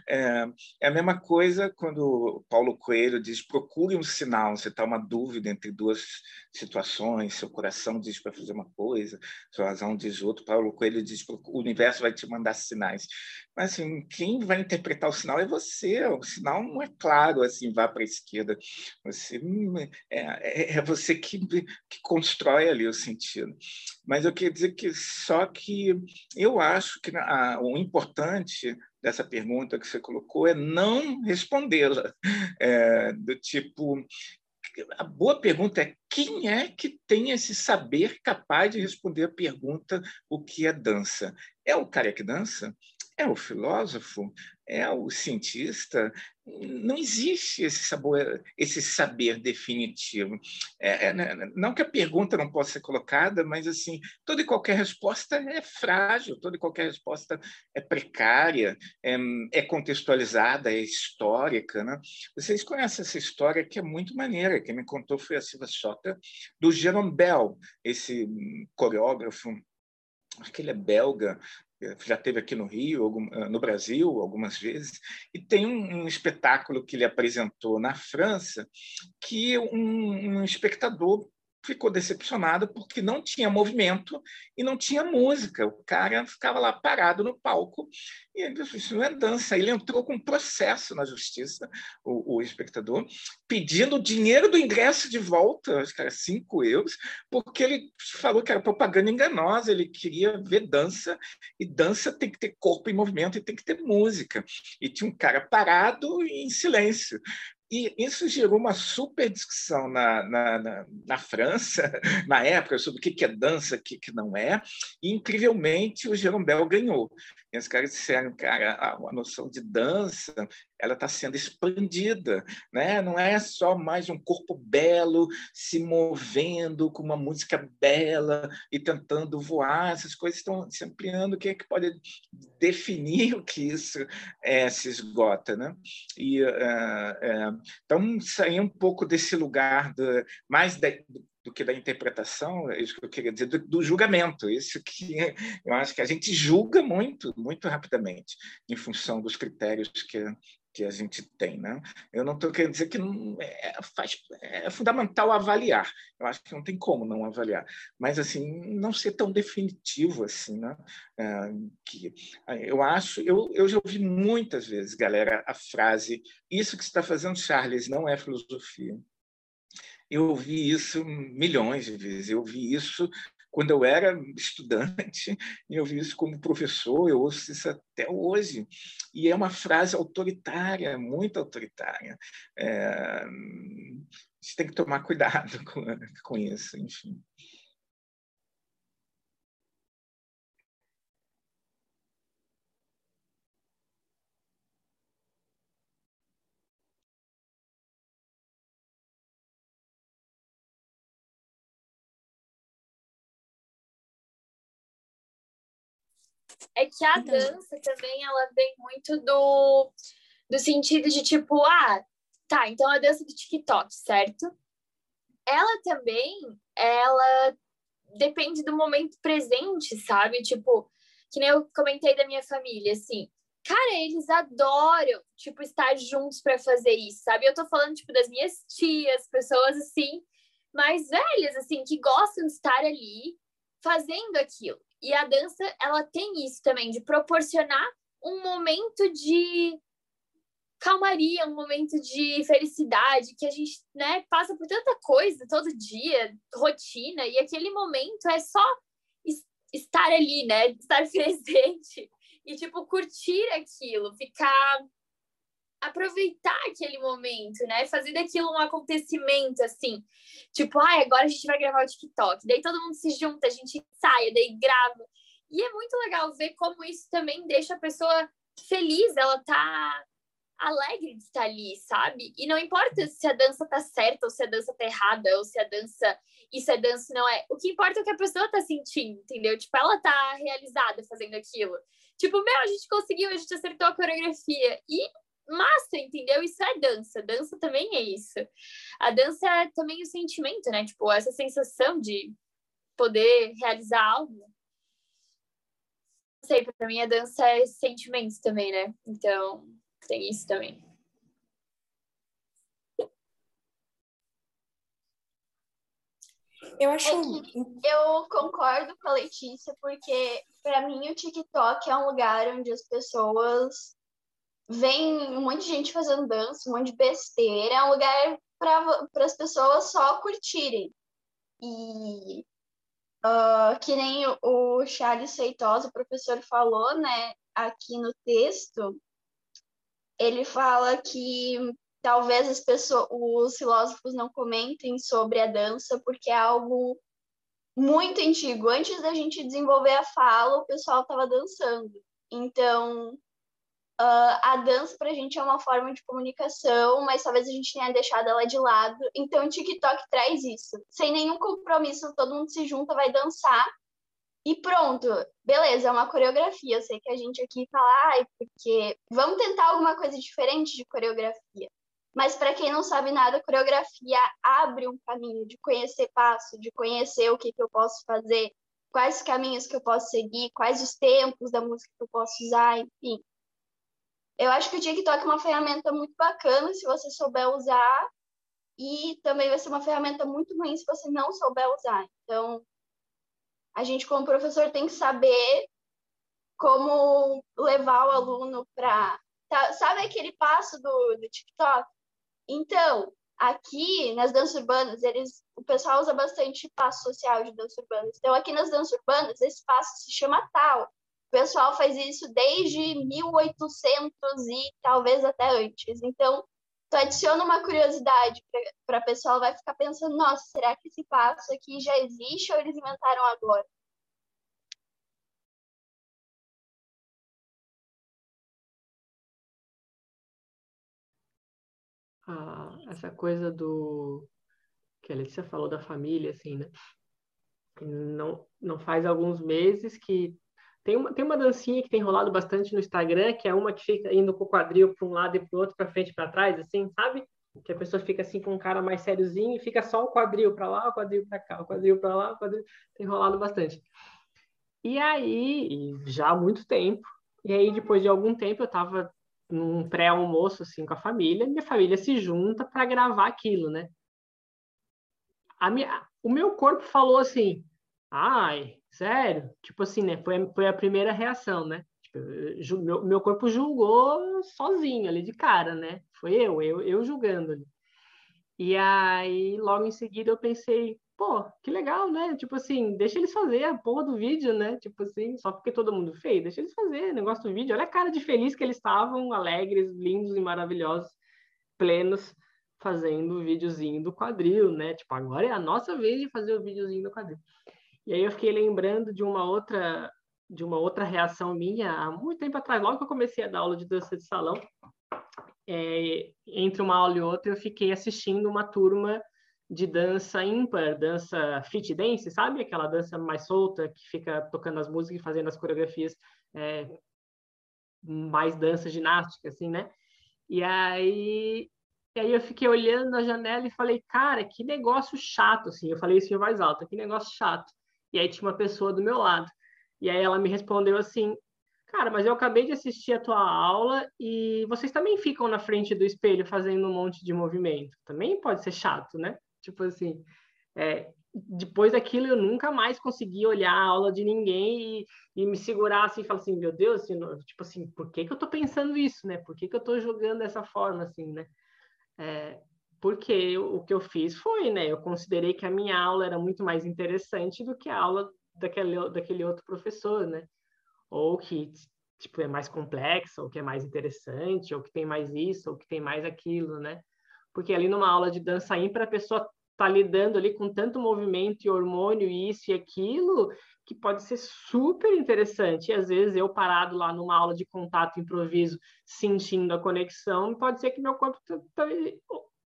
É, é, a mesma coisa quando Paulo Coelho diz: procure um sinal. Você está uma dúvida entre duas situações, seu coração diz para fazer uma coisa, sua razão diz outra. Paulo Coelho diz: o universo vai te mandar sinais. Mas assim, quem vai interpretar o sinal é você. O sinal não é claro, assim, vá para a esquerda. Você, é, é, é você que, que constrói ali o sentido. Mas eu queria dizer que só que eu acho que a, o importante dessa pergunta que você colocou é não respondê-la. É, do tipo, a boa pergunta é quem é que tem esse saber capaz de responder a pergunta o que é dança? É o cara que dança? É o filósofo? É o cientista? Não existe esse, sabor, esse saber definitivo. É, é, né, não que a pergunta não possa ser colocada, mas assim toda e qualquer resposta é frágil, toda e qualquer resposta é precária, é, é contextualizada, é histórica. Né? Vocês conhecem essa história que é muito maneira. Quem me contou foi a Silva Sota, do Jerome Bell, esse coreógrafo acho que ele é belga, já teve aqui no Rio, eh, no Brasil, algumas vezes, e tem um, um espetáculo que ele apresentou na França que um, um espectador ficou decepcionada porque não tinha movimento e não tinha música. O cara ficava lá parado no palco e ele disse: Isso não é dança. Ele entrou com um processo na justiça, o, o espectador, pedindo o dinheiro do ingresso de volta, acho que era cinco euros, porque ele falou que era propaganda enganosa. Ele queria ver dança e dança tem que ter corpo em movimento e tem que ter música. E tinha um cara parado e em silêncio. E isso gerou uma super discussão na, na, na, na França, na época, sobre o que é dança, o que não é. E, incrivelmente, o Jerome Bell ganhou. E os caras disseram, cara, a, a noção de dança ela está sendo expandida, né? Não é só mais um corpo belo se movendo com uma música bela e tentando voar. Essas coisas estão se ampliando. O que é que pode definir o que isso é, se esgota, né? E uh, uh, então sair um pouco desse lugar do, mais da, do que da interpretação, é isso que eu queria dizer, do, do, julgamento. Isso que eu acho que a gente julga muito, muito rapidamente, em função dos critérios que, que a gente tem. Né? Eu não estou querendo dizer que não é, faz, é fundamental avaliar. Eu acho que não tem como não avaliar, mas assim não ser tão definitivo assim, né? É, que eu acho, eu, eu já ouvi muitas vezes, galera, a frase: "Isso que está fazendo, Charles, não é filosofia". Eu ouvi isso milhões de vezes. Eu ouvi isso quando eu era estudante, eu vi isso como professor, eu ouço isso até hoje. E é uma frase autoritária, muito autoritária. É, a gente tem que tomar cuidado com, com isso, enfim. É que a dança também ela vem muito do, do sentido de tipo, ah, tá, então a dança do TikTok, certo? Ela também, ela depende do momento presente, sabe? Tipo, que nem eu comentei da minha família, assim, cara, eles adoram, tipo, estar juntos para fazer isso, sabe? Eu tô falando, tipo, das minhas tias, pessoas assim, mais velhas, assim, que gostam de estar ali fazendo aquilo. E a dança, ela tem isso também, de proporcionar um momento de calmaria, um momento de felicidade, que a gente né, passa por tanta coisa todo dia, rotina, e aquele momento é só estar ali, né? Estar presente e, tipo, curtir aquilo, ficar aproveitar aquele momento, né? Fazer daquilo um acontecimento, assim. Tipo, ai, ah, agora a gente vai gravar o TikTok. Daí todo mundo se junta, a gente saia, daí grava. E é muito legal ver como isso também deixa a pessoa feliz, ela tá alegre de estar ali, sabe? E não importa se a dança tá certa ou se a dança tá errada, ou se a dança isso é dança não é. O que importa é o que a pessoa tá sentindo, entendeu? Tipo, ela tá realizada fazendo aquilo. Tipo, meu, a gente conseguiu, a gente acertou a coreografia. E massa, entendeu? Isso é dança. Dança também é isso. A dança é também o sentimento, né? Tipo, essa sensação de poder realizar algo. Não sei, pra mim a dança é sentimento também, né? Então, tem isso também. Eu acho. É eu concordo com a Letícia, porque para mim o TikTok é um lugar onde as pessoas veem um monte de gente fazendo dança, um monte de besteira, é um lugar para as pessoas só curtirem. E uh, que nem o Charles Feitosa, o professor, falou, né, aqui no texto, ele fala que talvez as pessoas, os filósofos não comentem sobre a dança porque é algo muito antigo. Antes da gente desenvolver a fala, o pessoal estava dançando. Então, uh, a dança para a gente é uma forma de comunicação, mas talvez a gente tenha deixado ela de lado. Então, o TikTok traz isso. Sem nenhum compromisso, todo mundo se junta, vai dançar e pronto, beleza, é uma coreografia. Eu sei que a gente aqui fala, ai, porque vamos tentar alguma coisa diferente de coreografia. Mas para quem não sabe nada, coreografia abre um caminho de conhecer passo, de conhecer o que, que eu posso fazer, quais caminhos que eu posso seguir, quais os tempos da música que eu posso usar, enfim. Eu acho que o TikTok é uma ferramenta muito bacana se você souber usar, e também vai ser uma ferramenta muito ruim se você não souber usar. Então, a gente, como professor, tem que saber como levar o aluno para. Tá, sabe aquele passo do, do TikTok? Então, aqui nas danças urbanas, eles, o pessoal usa bastante passo social de dança urbana. Então, aqui nas danças urbanas, esse passo se chama tal. O pessoal faz isso desde 1800 e talvez até antes. Então, tu adiciona uma curiosidade para a pessoa vai ficar pensando, nossa, será que esse passo aqui já existe ou eles inventaram agora? Ah, essa coisa do que a Letícia falou da família, assim, né? Não, não faz alguns meses que tem uma, tem uma dancinha que tem rolado bastante no Instagram, que é uma que fica indo com o quadril para um lado e para o outro, para frente e para trás, assim, sabe? Que a pessoa fica assim com um cara mais sériozinho e fica só o quadril para lá, o quadril para cá, o quadril para lá, o quadril. Tem rolado bastante. E aí, já há muito tempo, e aí depois de algum tempo eu estava num pré-almoço assim com a família, minha família se junta para gravar aquilo, né? A minha, o meu corpo falou assim: "Ai, Sério? Tipo assim, né? Foi, foi a primeira reação, né? Tipo, meu, meu corpo julgou sozinho ali de cara, né? Foi eu, eu, eu julgando ali. E aí, logo em seguida, eu pensei, pô, que legal, né? Tipo assim, deixa eles fazer a porra do vídeo, né? Tipo assim, só porque todo mundo fez, deixa eles fazer o negócio do vídeo. Olha a cara de feliz que eles estavam, alegres, lindos e maravilhosos, plenos, fazendo o videozinho do quadril, né? Tipo, agora é a nossa vez de fazer o videozinho do quadril. E aí eu fiquei lembrando de uma outra de uma outra reação minha há muito tempo atrás, logo que eu comecei a dar aula de dança de salão, é, entre uma aula e outra eu fiquei assistindo uma turma de dança ímpar, dança fit dance, sabe? Aquela dança mais solta que fica tocando as músicas e fazendo as coreografias é, mais dança ginástica, assim, né? E aí, e aí eu fiquei olhando na janela e falei, cara, que negócio chato, assim. Eu falei isso em voz alta, que negócio chato. E aí tinha uma pessoa do meu lado. E aí ela me respondeu assim: Cara, mas eu acabei de assistir a tua aula e vocês também ficam na frente do espelho fazendo um monte de movimento. Também pode ser chato, né? Tipo assim, é, depois daquilo eu nunca mais consegui olhar a aula de ninguém e, e me segurar assim e falar assim, meu Deus, assim, tipo assim, por que, que eu tô pensando isso, né? Por que, que eu tô jogando dessa forma, assim, né? É, porque o que eu fiz foi, né? Eu considerei que a minha aula era muito mais interessante do que a aula daquele, daquele outro professor, né? Ou que tipo é mais complexa, ou que é mais interessante, ou que tem mais isso, ou que tem mais aquilo, né? Porque ali numa aula de dança ímpar a pessoa tá lidando ali com tanto movimento e hormônio e isso e aquilo que pode ser super interessante. E às vezes eu parado lá numa aula de contato improviso, sentindo a conexão, pode ser que meu corpo tá, tá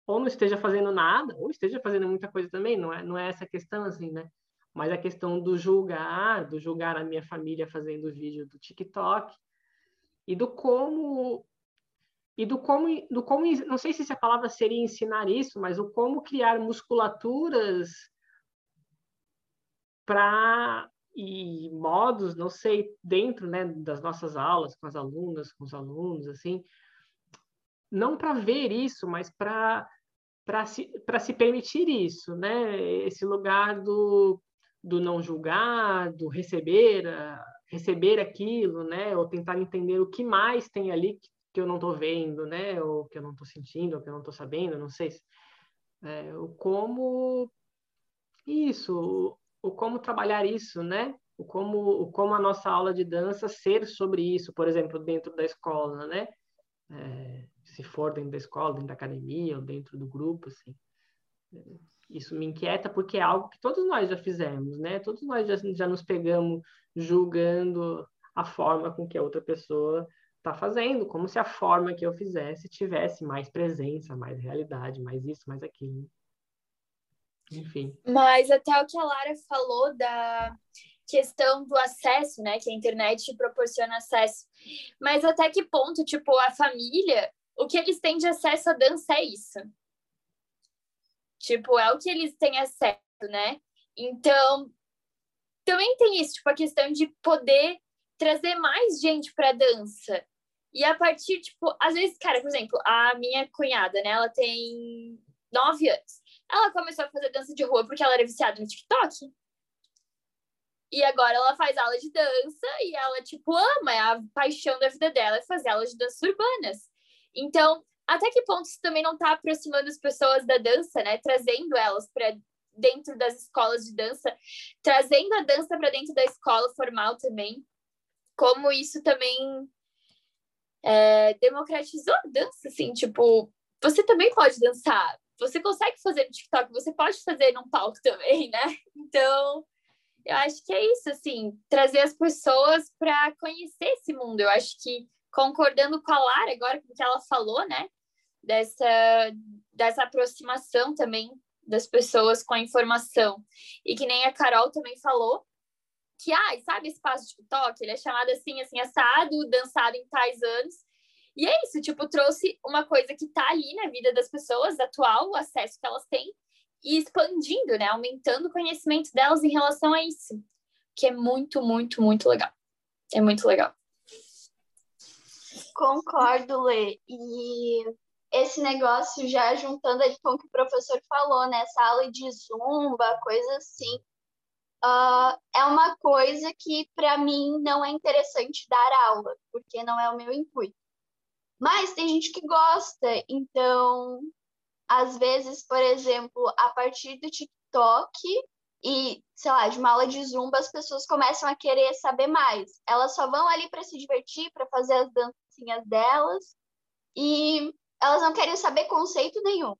ou não esteja fazendo nada, ou esteja fazendo muita coisa também, não é, não é essa questão assim, né? Mas a questão do julgar, do julgar a minha família fazendo vídeo do TikTok e do como e do como, do como, não sei se a palavra seria ensinar isso, mas o como criar musculaturas para e modos, não sei, dentro, né, das nossas aulas com as alunas, com os alunos, assim, não para ver isso, mas para para se, se permitir isso, né? Esse lugar do, do não julgar, do receber, receber aquilo, né? Ou tentar entender o que mais tem ali que, que eu não estou vendo, né? Ou que eu não estou sentindo, ou que eu não estou sabendo, não sei. É, o como isso, o, o como trabalhar isso, né? O como, o como a nossa aula de dança ser sobre isso, por exemplo, dentro da escola, né? É, se for dentro da escola, dentro da academia ou dentro do grupo, assim. Isso me inquieta porque é algo que todos nós já fizemos, né? Todos nós já, já nos pegamos julgando a forma com que a outra pessoa está fazendo, como se a forma que eu fizesse tivesse mais presença, mais realidade, mais isso, mais aquilo. Enfim. Mas até o que a Lara falou da questão do acesso, né, que a internet proporciona acesso. Mas até que ponto, tipo, a família o que eles têm de acesso à dança é isso. Tipo, é o que eles têm acesso, né? Então, também tem isso, tipo, a questão de poder trazer mais gente para dança. E a partir, tipo, às vezes, cara, por exemplo, a minha cunhada, né, ela tem nove anos. Ela começou a fazer dança de rua porque ela era viciada no TikTok. E agora ela faz aula de dança e ela, tipo, ama, a paixão da vida dela é fazer aulas de danças urbanas. Então, até que ponto isso também não está aproximando as pessoas da dança, né? Trazendo elas para dentro das escolas de dança, trazendo a dança para dentro da escola formal também. Como isso também é, democratizou a dança, assim, tipo, você também pode dançar, você consegue fazer no TikTok, você pode fazer num palco também, né? Então, eu acho que é isso, assim, trazer as pessoas para conhecer esse mundo. Eu acho que concordando com a Lara agora, com o que ela falou, né? Dessa, dessa aproximação também das pessoas com a informação. E que nem a Carol também falou, que, ah, sabe esse passo de TikTok? Ele é chamado assim, assim, assado, dançado em tais anos. E é isso, tipo, trouxe uma coisa que tá ali na vida das pessoas, atual, o acesso que elas têm, e expandindo, né? Aumentando o conhecimento delas em relação a isso. Que é muito, muito, muito legal. É muito legal. Concordo, Lê. E esse negócio, já juntando ali com o que o professor falou, né? Essa aula de zumba, coisa assim, uh, é uma coisa que, para mim, não é interessante dar aula, porque não é o meu intuito. Mas tem gente que gosta, então, às vezes, por exemplo, a partir do TikTok, e, sei lá, de uma aula de zumba, as pessoas começam a querer saber mais. Elas só vão ali para se divertir, para fazer as dancinhas delas, e elas não querem saber conceito nenhum.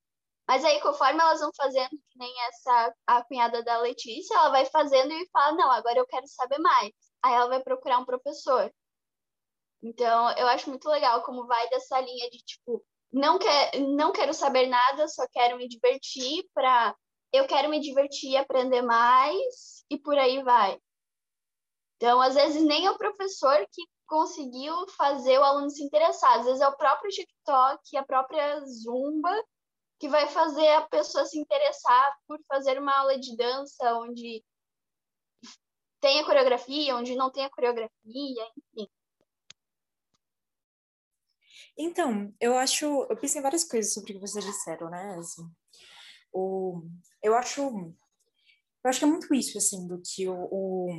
Mas aí, conforme elas vão fazendo, que nem essa a cunhada da Letícia, ela vai fazendo e fala: Não, agora eu quero saber mais. Aí ela vai procurar um professor. Então, eu acho muito legal como vai dessa linha de tipo, não, quer, não quero saber nada, só quero me divertir para eu quero me divertir, aprender mais e por aí vai. Então, às vezes, nem é o professor que conseguiu fazer o aluno se interessar. Às vezes, é o próprio TikTok, a própria Zumba, que vai fazer a pessoa se interessar por fazer uma aula de dança onde tem a coreografia, onde não tem a coreografia, enfim. Então, eu acho, eu pensei em várias coisas sobre o que vocês disseram, né? Assim, o, eu acho eu acho que é muito isso assim do que o, o,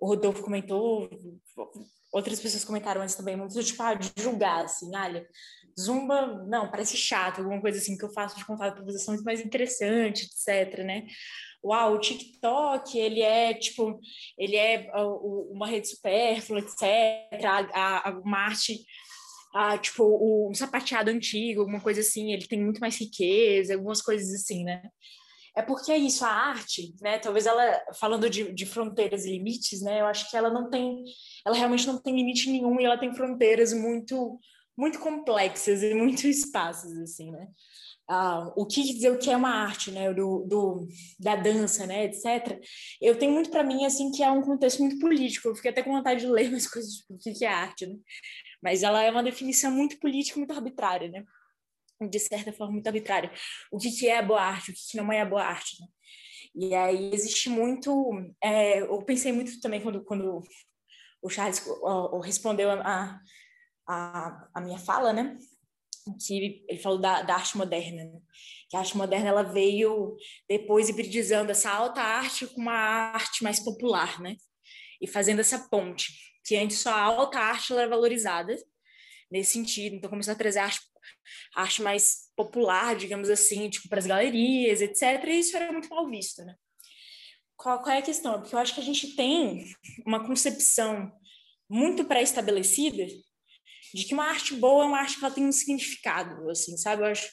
o Rodolfo comentou outras pessoas comentaram antes também muito tipo ah, de julgar assim olha zumba não parece chato alguma coisa assim que eu faço de contato para vocês muito mais interessante etc né uau o TikTok ele é tipo ele é uma rede supérflua etc a, a, uma arte ah, tipo, o, sapateado antigo, alguma coisa assim, ele tem muito mais riqueza, algumas coisas assim, né? É porque é isso, a arte, né? Talvez ela, falando de, de fronteiras e limites, né? Eu acho que ela não tem, ela realmente não tem limite nenhum e ela tem fronteiras muito, muito complexas e muito espaços, assim, né? Ah, o que dizer o que é uma arte, né, do, do da dança, né, etc. Eu tenho muito para mim assim que é um contexto muito político. Eu fiquei até com vontade de ler umas coisas tipo, o que é arte, né? mas ela é uma definição muito política, muito arbitrária, né? De certa forma, muito arbitrária. O que, é boa arte, o que, não é boa arte, né? E aí existe muito. É, eu pensei muito também quando, quando o Charles respondeu a, a, a minha fala, né? que ele falou da, da arte moderna, né? que a arte moderna ela veio depois hibridizando essa alta arte com uma arte mais popular, né? E fazendo essa ponte, que antes só a alta arte era valorizada nesse sentido, então começou a trazer arte, arte mais popular, digamos assim, tipo para as galerias, etc. E isso era muito mal visto, né? Qual, qual é a questão? Porque eu acho que a gente tem uma concepção muito pré-estabelecida de que uma arte boa é uma arte que ela tem um significado, assim, sabe? Eu acho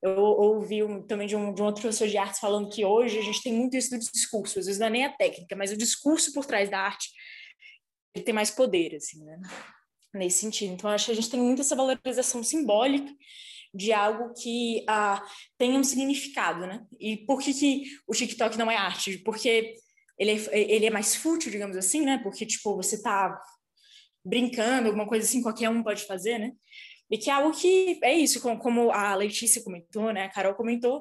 eu ouvi também de um, de um outro professor de artes falando que hoje a gente tem muito isso do discurso, às vezes não é nem a técnica, mas o discurso por trás da arte ele tem mais poder, assim, né? Nesse sentido. Então, acho que a gente tem muito essa valorização simbólica de algo que ah, tenha um significado, né? E por que, que o TikTok não é arte? Porque ele é, ele é mais fútil, digamos assim, né? Porque, tipo, você tá brincando, alguma coisa assim, qualquer um pode fazer, né? E que é algo que é isso, como a Letícia comentou, né, a Carol comentou,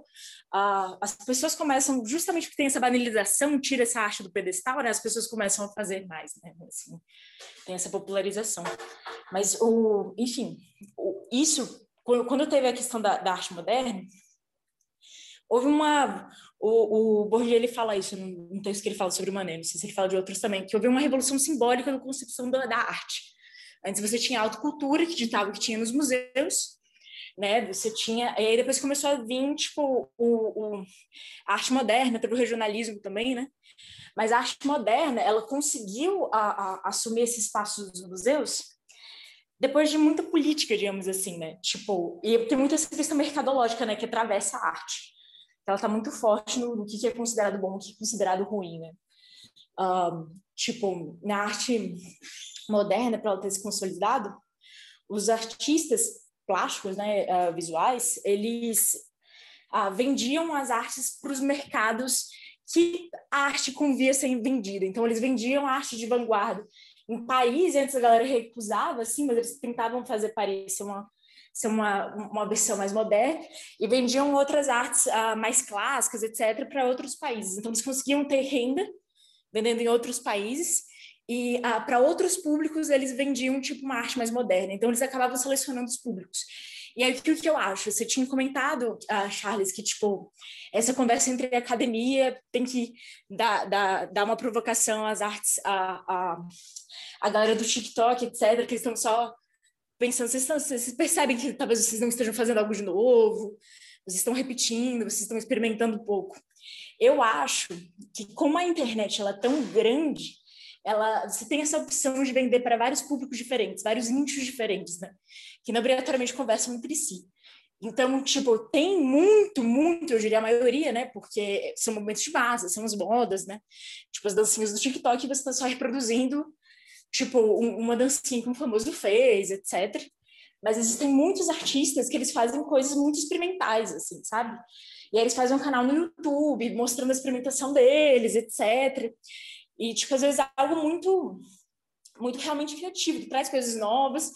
uh, as pessoas começam, justamente porque tem essa banalização, tira essa arte do pedestal, né, as pessoas começam a fazer mais, né, assim, tem essa popularização. Mas, o, enfim, o, isso, quando teve a questão da, da arte moderna, houve uma o, o Bourdieu ele fala isso num texto que ele fala sobre o Manet, não sei se ele fala de outros também, que houve uma revolução simbólica na concepção da, da arte. Antes você tinha a cultura que ditava o que tinha nos museus, né? Você tinha, e aí depois começou a vir tipo o, o a arte moderna, teve o regionalismo também, né? Mas a arte moderna, ela conseguiu a, a, assumir esse espaço dos museus depois de muita política, digamos assim, né? Tipo, e tem muita essa questão mercadológica, né, que atravessa a arte. Ela está muito forte no, no, que é considerado bom, o que é considerado ruim, né? Um, tipo, na arte moderna, para ela ter se consolidado, os artistas plásticos, né, uh, visuais, eles uh, vendiam as artes para os mercados que a arte convia ser vendida. Então, eles vendiam a arte de vanguarda. Em Paris, antes a galera recusava, assim, mas eles tentavam fazer Paris ser uma, ser uma, uma versão mais moderna, e vendiam outras artes uh, mais clássicas, etc., para outros países. Então, eles conseguiam ter renda vendendo em outros países, e ah, para outros públicos eles vendiam tipo uma arte mais moderna. Então eles acabavam selecionando os públicos. E aí o que, eu acho? Você tinha comentado, ah, Charles, que tipo essa conversa entre academia tem que dar, dar, dar uma provocação às artes, a, a, a galera do TikTok, etc., que estão só pensando, vocês, estão, vocês percebem que talvez vocês não estejam fazendo algo de novo, vocês estão repetindo, vocês estão experimentando um pouco. Eu acho que como a internet ela é tão grande, ela, você tem essa opção de vender para vários públicos diferentes, vários nichos diferentes, né? Que não obrigatoriamente conversam entre si. Então, tipo, tem muito, muito, eu diria a maioria, né? Porque são momentos de massa, são as modas, né? Tipo, as dancinhas do TikTok, você está só reproduzindo, tipo, um, uma dancinha que um famoso fez, etc. Mas existem muitos artistas que eles fazem coisas muito experimentais, assim, sabe? E aí eles fazem um canal no YouTube mostrando a experimentação deles, etc. E, tipo, às vezes é algo muito muito realmente criativo, que traz coisas novas,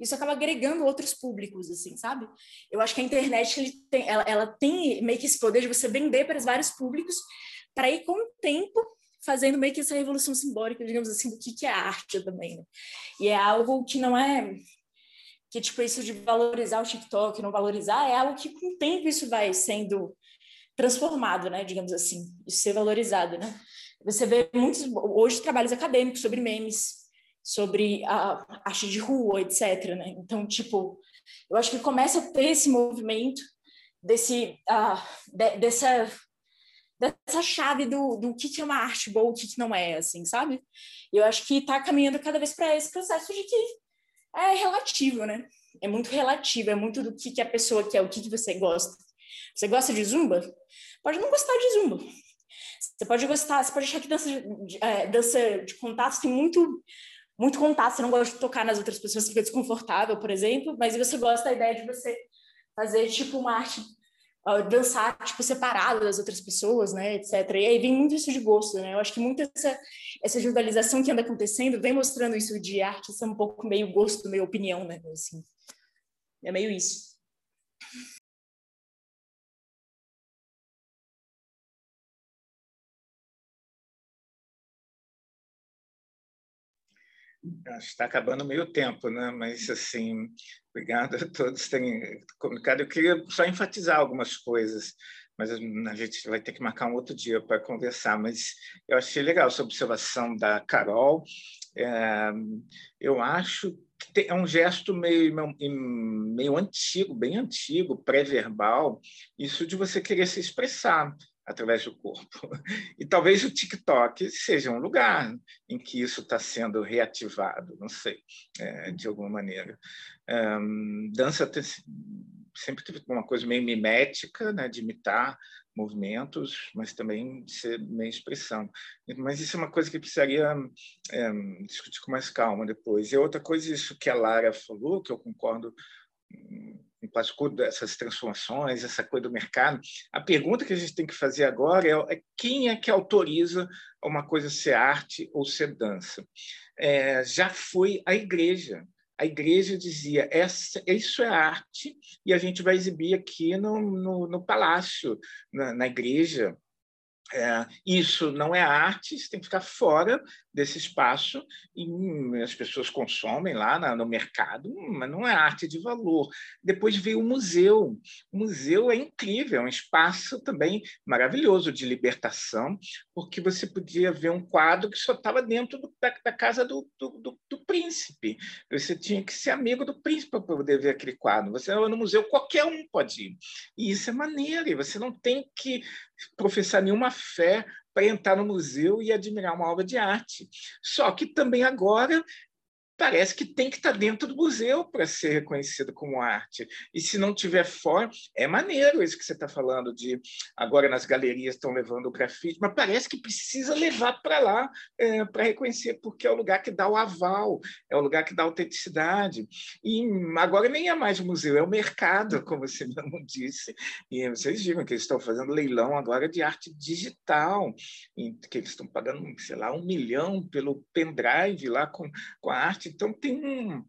isso acaba agregando outros públicos, assim, sabe? Eu acho que a internet tem, ela, ela tem meio que esse poder de você vender para os vários públicos, para ir com o tempo fazendo meio que essa revolução simbólica, digamos assim, do que, que é arte também, né? E é algo que não é que tipo isso de valorizar o TikTok, não valorizar, é algo que com o tempo isso vai sendo transformado, né, digamos assim, isso ser valorizado, né? Você vê muitos, hoje, trabalhos acadêmicos sobre memes, sobre a arte de rua, etc. Né? Então, tipo, eu acho que começa a ter esse movimento desse, uh, de, dessa, dessa chave do, do que, que é uma arte boa, o que, que não é, assim, sabe? Eu acho que está caminhando cada vez para esse processo de que é relativo, né? É muito relativo, é muito do que, que a pessoa quer, o que, que você gosta. Você gosta de zumba? Pode não gostar de zumba, você pode gostar, você pode achar que dança de, é, dança de contato tem muito muito contato, você não gosta de tocar nas outras pessoas, fica desconfortável, por exemplo, mas você gosta da ideia de você fazer tipo uma arte, uh, dançar tipo separado das outras pessoas, né, etc. E aí vem muito isso de gosto, né? Eu acho que muito essa essa judicialização que anda acontecendo vem mostrando isso de arte ser um pouco meio gosto, meio opinião, né, assim. É meio isso. Está acabando meio tempo, né? mas assim, Obrigado a todos por terem comunicado. Eu queria só enfatizar algumas coisas, mas a gente vai ter que marcar um outro dia para conversar. Mas eu achei legal essa observação da Carol. É, eu acho que é um gesto meio, meio antigo, bem antigo, pré-verbal, isso de você querer se expressar através do corpo. E talvez o TikTok seja um lugar em que isso está sendo reativado, não sei, é, de alguma maneira. Um, dança tem, sempre teve uma coisa meio mimética, né, de imitar movimentos, mas também de ser meio expressão. Mas isso é uma coisa que precisaria é, discutir com mais calma depois. E outra coisa, isso que a Lara falou, que eu concordo em plástico dessas transformações, essa coisa do mercado. A pergunta que a gente tem que fazer agora é, é quem é que autoriza uma coisa ser arte ou ser dança? É, já foi a igreja. A igreja dizia: essa, isso é arte e a gente vai exibir aqui no, no, no palácio, na, na igreja. É, isso não é arte, isso tem que ficar fora desse espaço e hum, as pessoas consomem lá no mercado, hum, mas não é arte de valor. Depois veio o museu. O museu é incrível, é um espaço também maravilhoso de libertação, porque você podia ver um quadro que só estava dentro do, da, da, casa do, do, do, príncipe. Você tinha que ser amigo do príncipe para poder ver aquele quadro. Você no museu, qualquer um pode ir. E isso é maneiro, e você não tem que professar nenhuma fé para entrar no museu e admirar uma obra de arte. Só que também agora parece que tem que estar tá dentro do museu para ser reconhecido como arte. E se não tiver fora, é maneiro isso que você está falando de agora nas galerias estão levando o grafite, mas parece que precisa levar para lá é, para reconhecer, porque é o lugar que dá o aval, é o lugar que dá autenticidade. E agora nem é mais museu, é o mercado, como você mesmo disse. E vocês viram que eles estão fazendo leilão agora de arte digital, que eles estão pagando, sei lá, um milhão pelo pendrive lá com, com a arte então, tem um,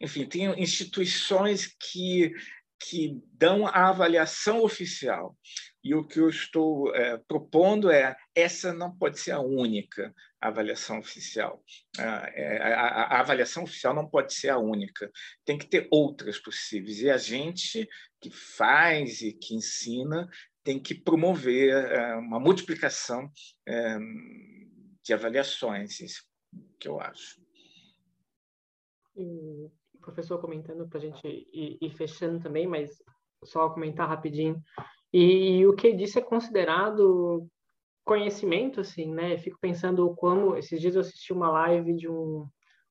enfim, tem instituições que, que dão a avaliação oficial. E o que eu estou é, propondo é essa não pode ser a única avaliação oficial. A, é, a, a, avaliação oficial não pode ser a única. Tem que ter outras possíveis. E a gente que faz e que ensina tem que promover é, uma multiplicação é, de avaliações, isso que eu acho o professor comentando para a gente ir, ir, fechando também, mas só comentar rapidinho. E, e, o que disse é considerado conhecimento, assim, né? Fico pensando como esses dias eu assisti uma live de um,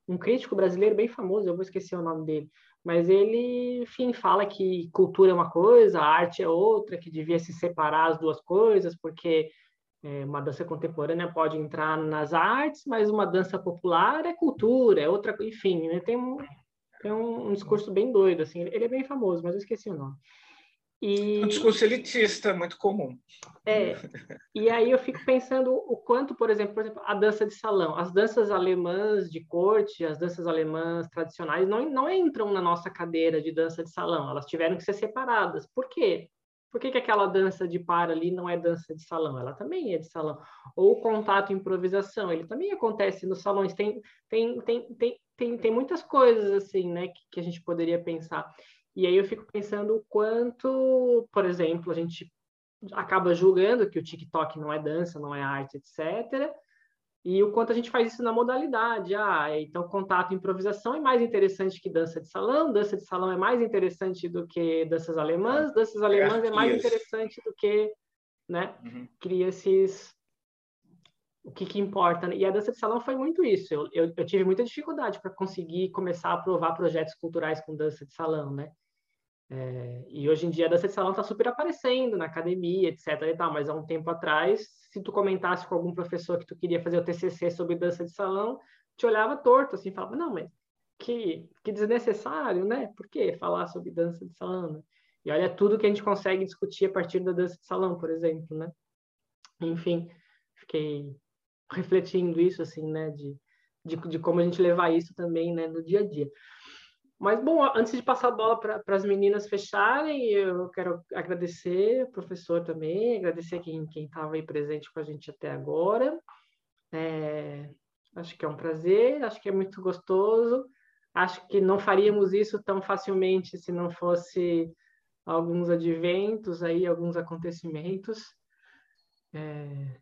um crítico brasileiro bem famoso, eu vou esquecer o nome dele, mas ele, enfim, fala que cultura é uma coisa, arte é outra, que devia se separar as duas coisas, porque é, uma dança contemporânea pode entrar nas artes, mas uma dança popular é cultura, é outra, enfim, né? tem, um, tem um, um, discurso bem doido, assim, ele é bem famoso, mas eu esqueci o nome. E... Um discurso elitista, muito comum. É, e aí eu fico pensando o quanto, por exemplo, por exemplo, a dança de salão, as danças alemãs de corte, as danças alemãs tradicionais não, não entram na nossa cadeira de dança de salão, elas tiveram que ser separadas. Por quê? Por que, que aquela dança de par ali não é dança de salão? Ela também é de salão. Ou contato improvisação, ele também acontece nos salões. Tem, tem, tem, tem, tem, tem muitas coisas assim, né, que, que a gente poderia pensar. E aí eu fico pensando o quanto, por exemplo, a gente acaba julgando que o TikTok não é dança, não é arte, etc e o quanto a gente faz isso na modalidade. Ah, então contato e improvisação é mais interessante que dança de salão, dança de salão é mais interessante do que danças alemãs, danças alemãs é mais interessante do que, né? Uhum. Cria esses o que, que importa. Né? E a dança de salão foi muito isso. Eu, eu, eu tive muita dificuldade para conseguir começar a aprovar projetos culturais com dança de salão, né? É, e hoje em dia a dança de salão está super aparecendo na academia, etc. E tal, mas há um tempo atrás, se tu comentasse com algum professor que tu queria fazer o TCC sobre dança de salão, te olhava torto, assim, falava, não, mas que, que desnecessário, né? Por que falar sobre dança de salão? Né? E olha tudo que a gente consegue discutir a partir da dança de salão, por exemplo, né? Enfim, fiquei refletindo isso, assim, né? De, de, de como a gente levar isso também, né? No dia a dia. Mas, bom, antes de passar a bola para as meninas fecharem, eu quero agradecer o professor também, agradecer quem estava aí presente com a gente até agora. É, acho que é um prazer, acho que é muito gostoso. acho que não faríamos isso tão facilmente se não fosse alguns adventos aí, alguns acontecimentos, é,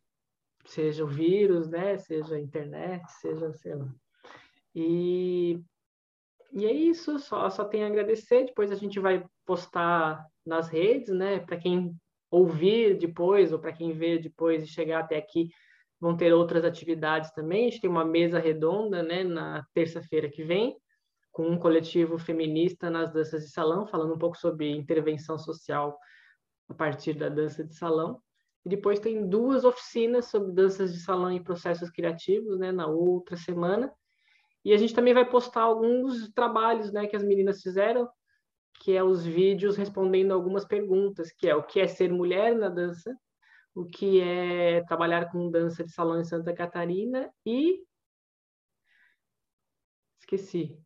seja o vírus, né, seja a internet, seja, sei lá. E, e é isso, só, só tenho a agradecer, depois a gente vai postar nas redes, né, para quem ouvir depois, ou para quem ver depois e chegar até aqui, vão ter outras atividades também, a gente tem uma mesa redonda, né, na terça-feira que vem, com um coletivo feminista nas danças de salão, falando um pouco sobre intervenção social a partir da dança de salão. E depois tem duas oficinas sobre danças de salão e processos criativos, né, na outra semana. E a gente também vai postar alguns trabalhos, né, que as meninas fizeram, que é os vídeos respondendo algumas perguntas, que é o que é ser mulher na dança, o que é trabalhar com dança de salão em Santa Catarina e esqueci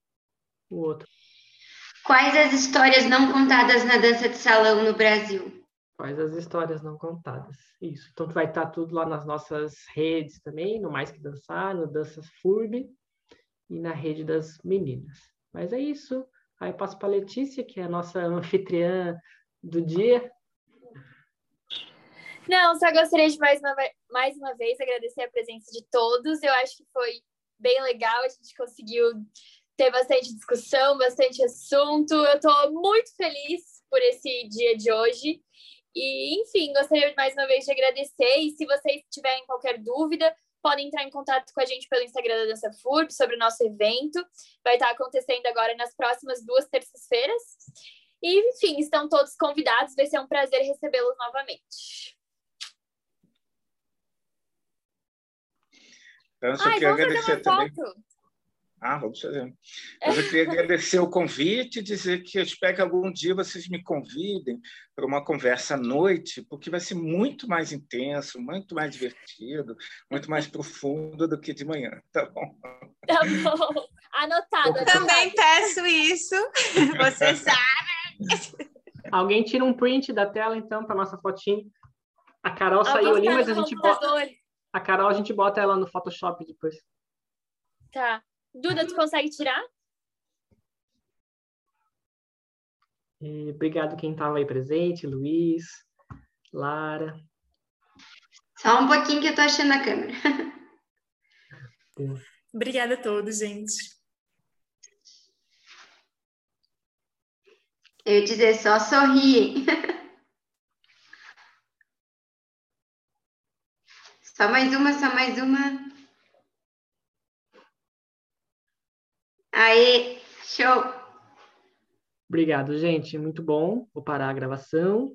o outro. Quais as histórias não contadas na dança de salão no Brasil? Quais as histórias não contadas? Isso. Então vai estar tudo lá nas nossas redes também, no Mais Que Dançar, no Danças FURB e na rede das meninas. Mas é isso. Aí passo para a Letícia, que é a nossa anfitriã do dia. Não, só gostaria de mais uma, mais uma vez agradecer a presença de todos. Eu acho que foi bem legal, a gente conseguiu ter bastante discussão, bastante assunto. Eu estou muito feliz por esse dia de hoje. E, enfim, gostaria mais uma vez de agradecer. E se vocês tiverem qualquer dúvida, podem entrar em contato com a gente pelo Instagram da Dança FURB sobre o nosso evento. Vai estar acontecendo agora nas próximas duas terças-feiras. E, enfim, estão todos convidados. Vai ser um prazer recebê-los novamente. Então, só Ai, queria agradecer também. Foto. Ah, vamos fazer. Mas eu queria agradecer o convite e dizer que eu espero que algum dia vocês me convidem para uma conversa à noite, porque vai ser muito mais intenso, muito mais divertido, muito mais profundo do que de manhã, tá bom? Tá bom. Anotado. Eu também peço isso. Você sabe. Alguém tira um print da tela, então, para nossa fotinha. A Carol saiu ali, mas a gente bota. A Carol a gente bota ela no Photoshop depois. Tá. Duda, tu consegue tirar? E obrigado quem estava aí presente, Luiz, Lara. Só um pouquinho que eu tô achando a câmera. Obrigada a todos, gente. Eu ia dizer só sorri. Só mais uma, só mais uma. Aí, show! Obrigado, gente. Muito bom. Vou parar a gravação.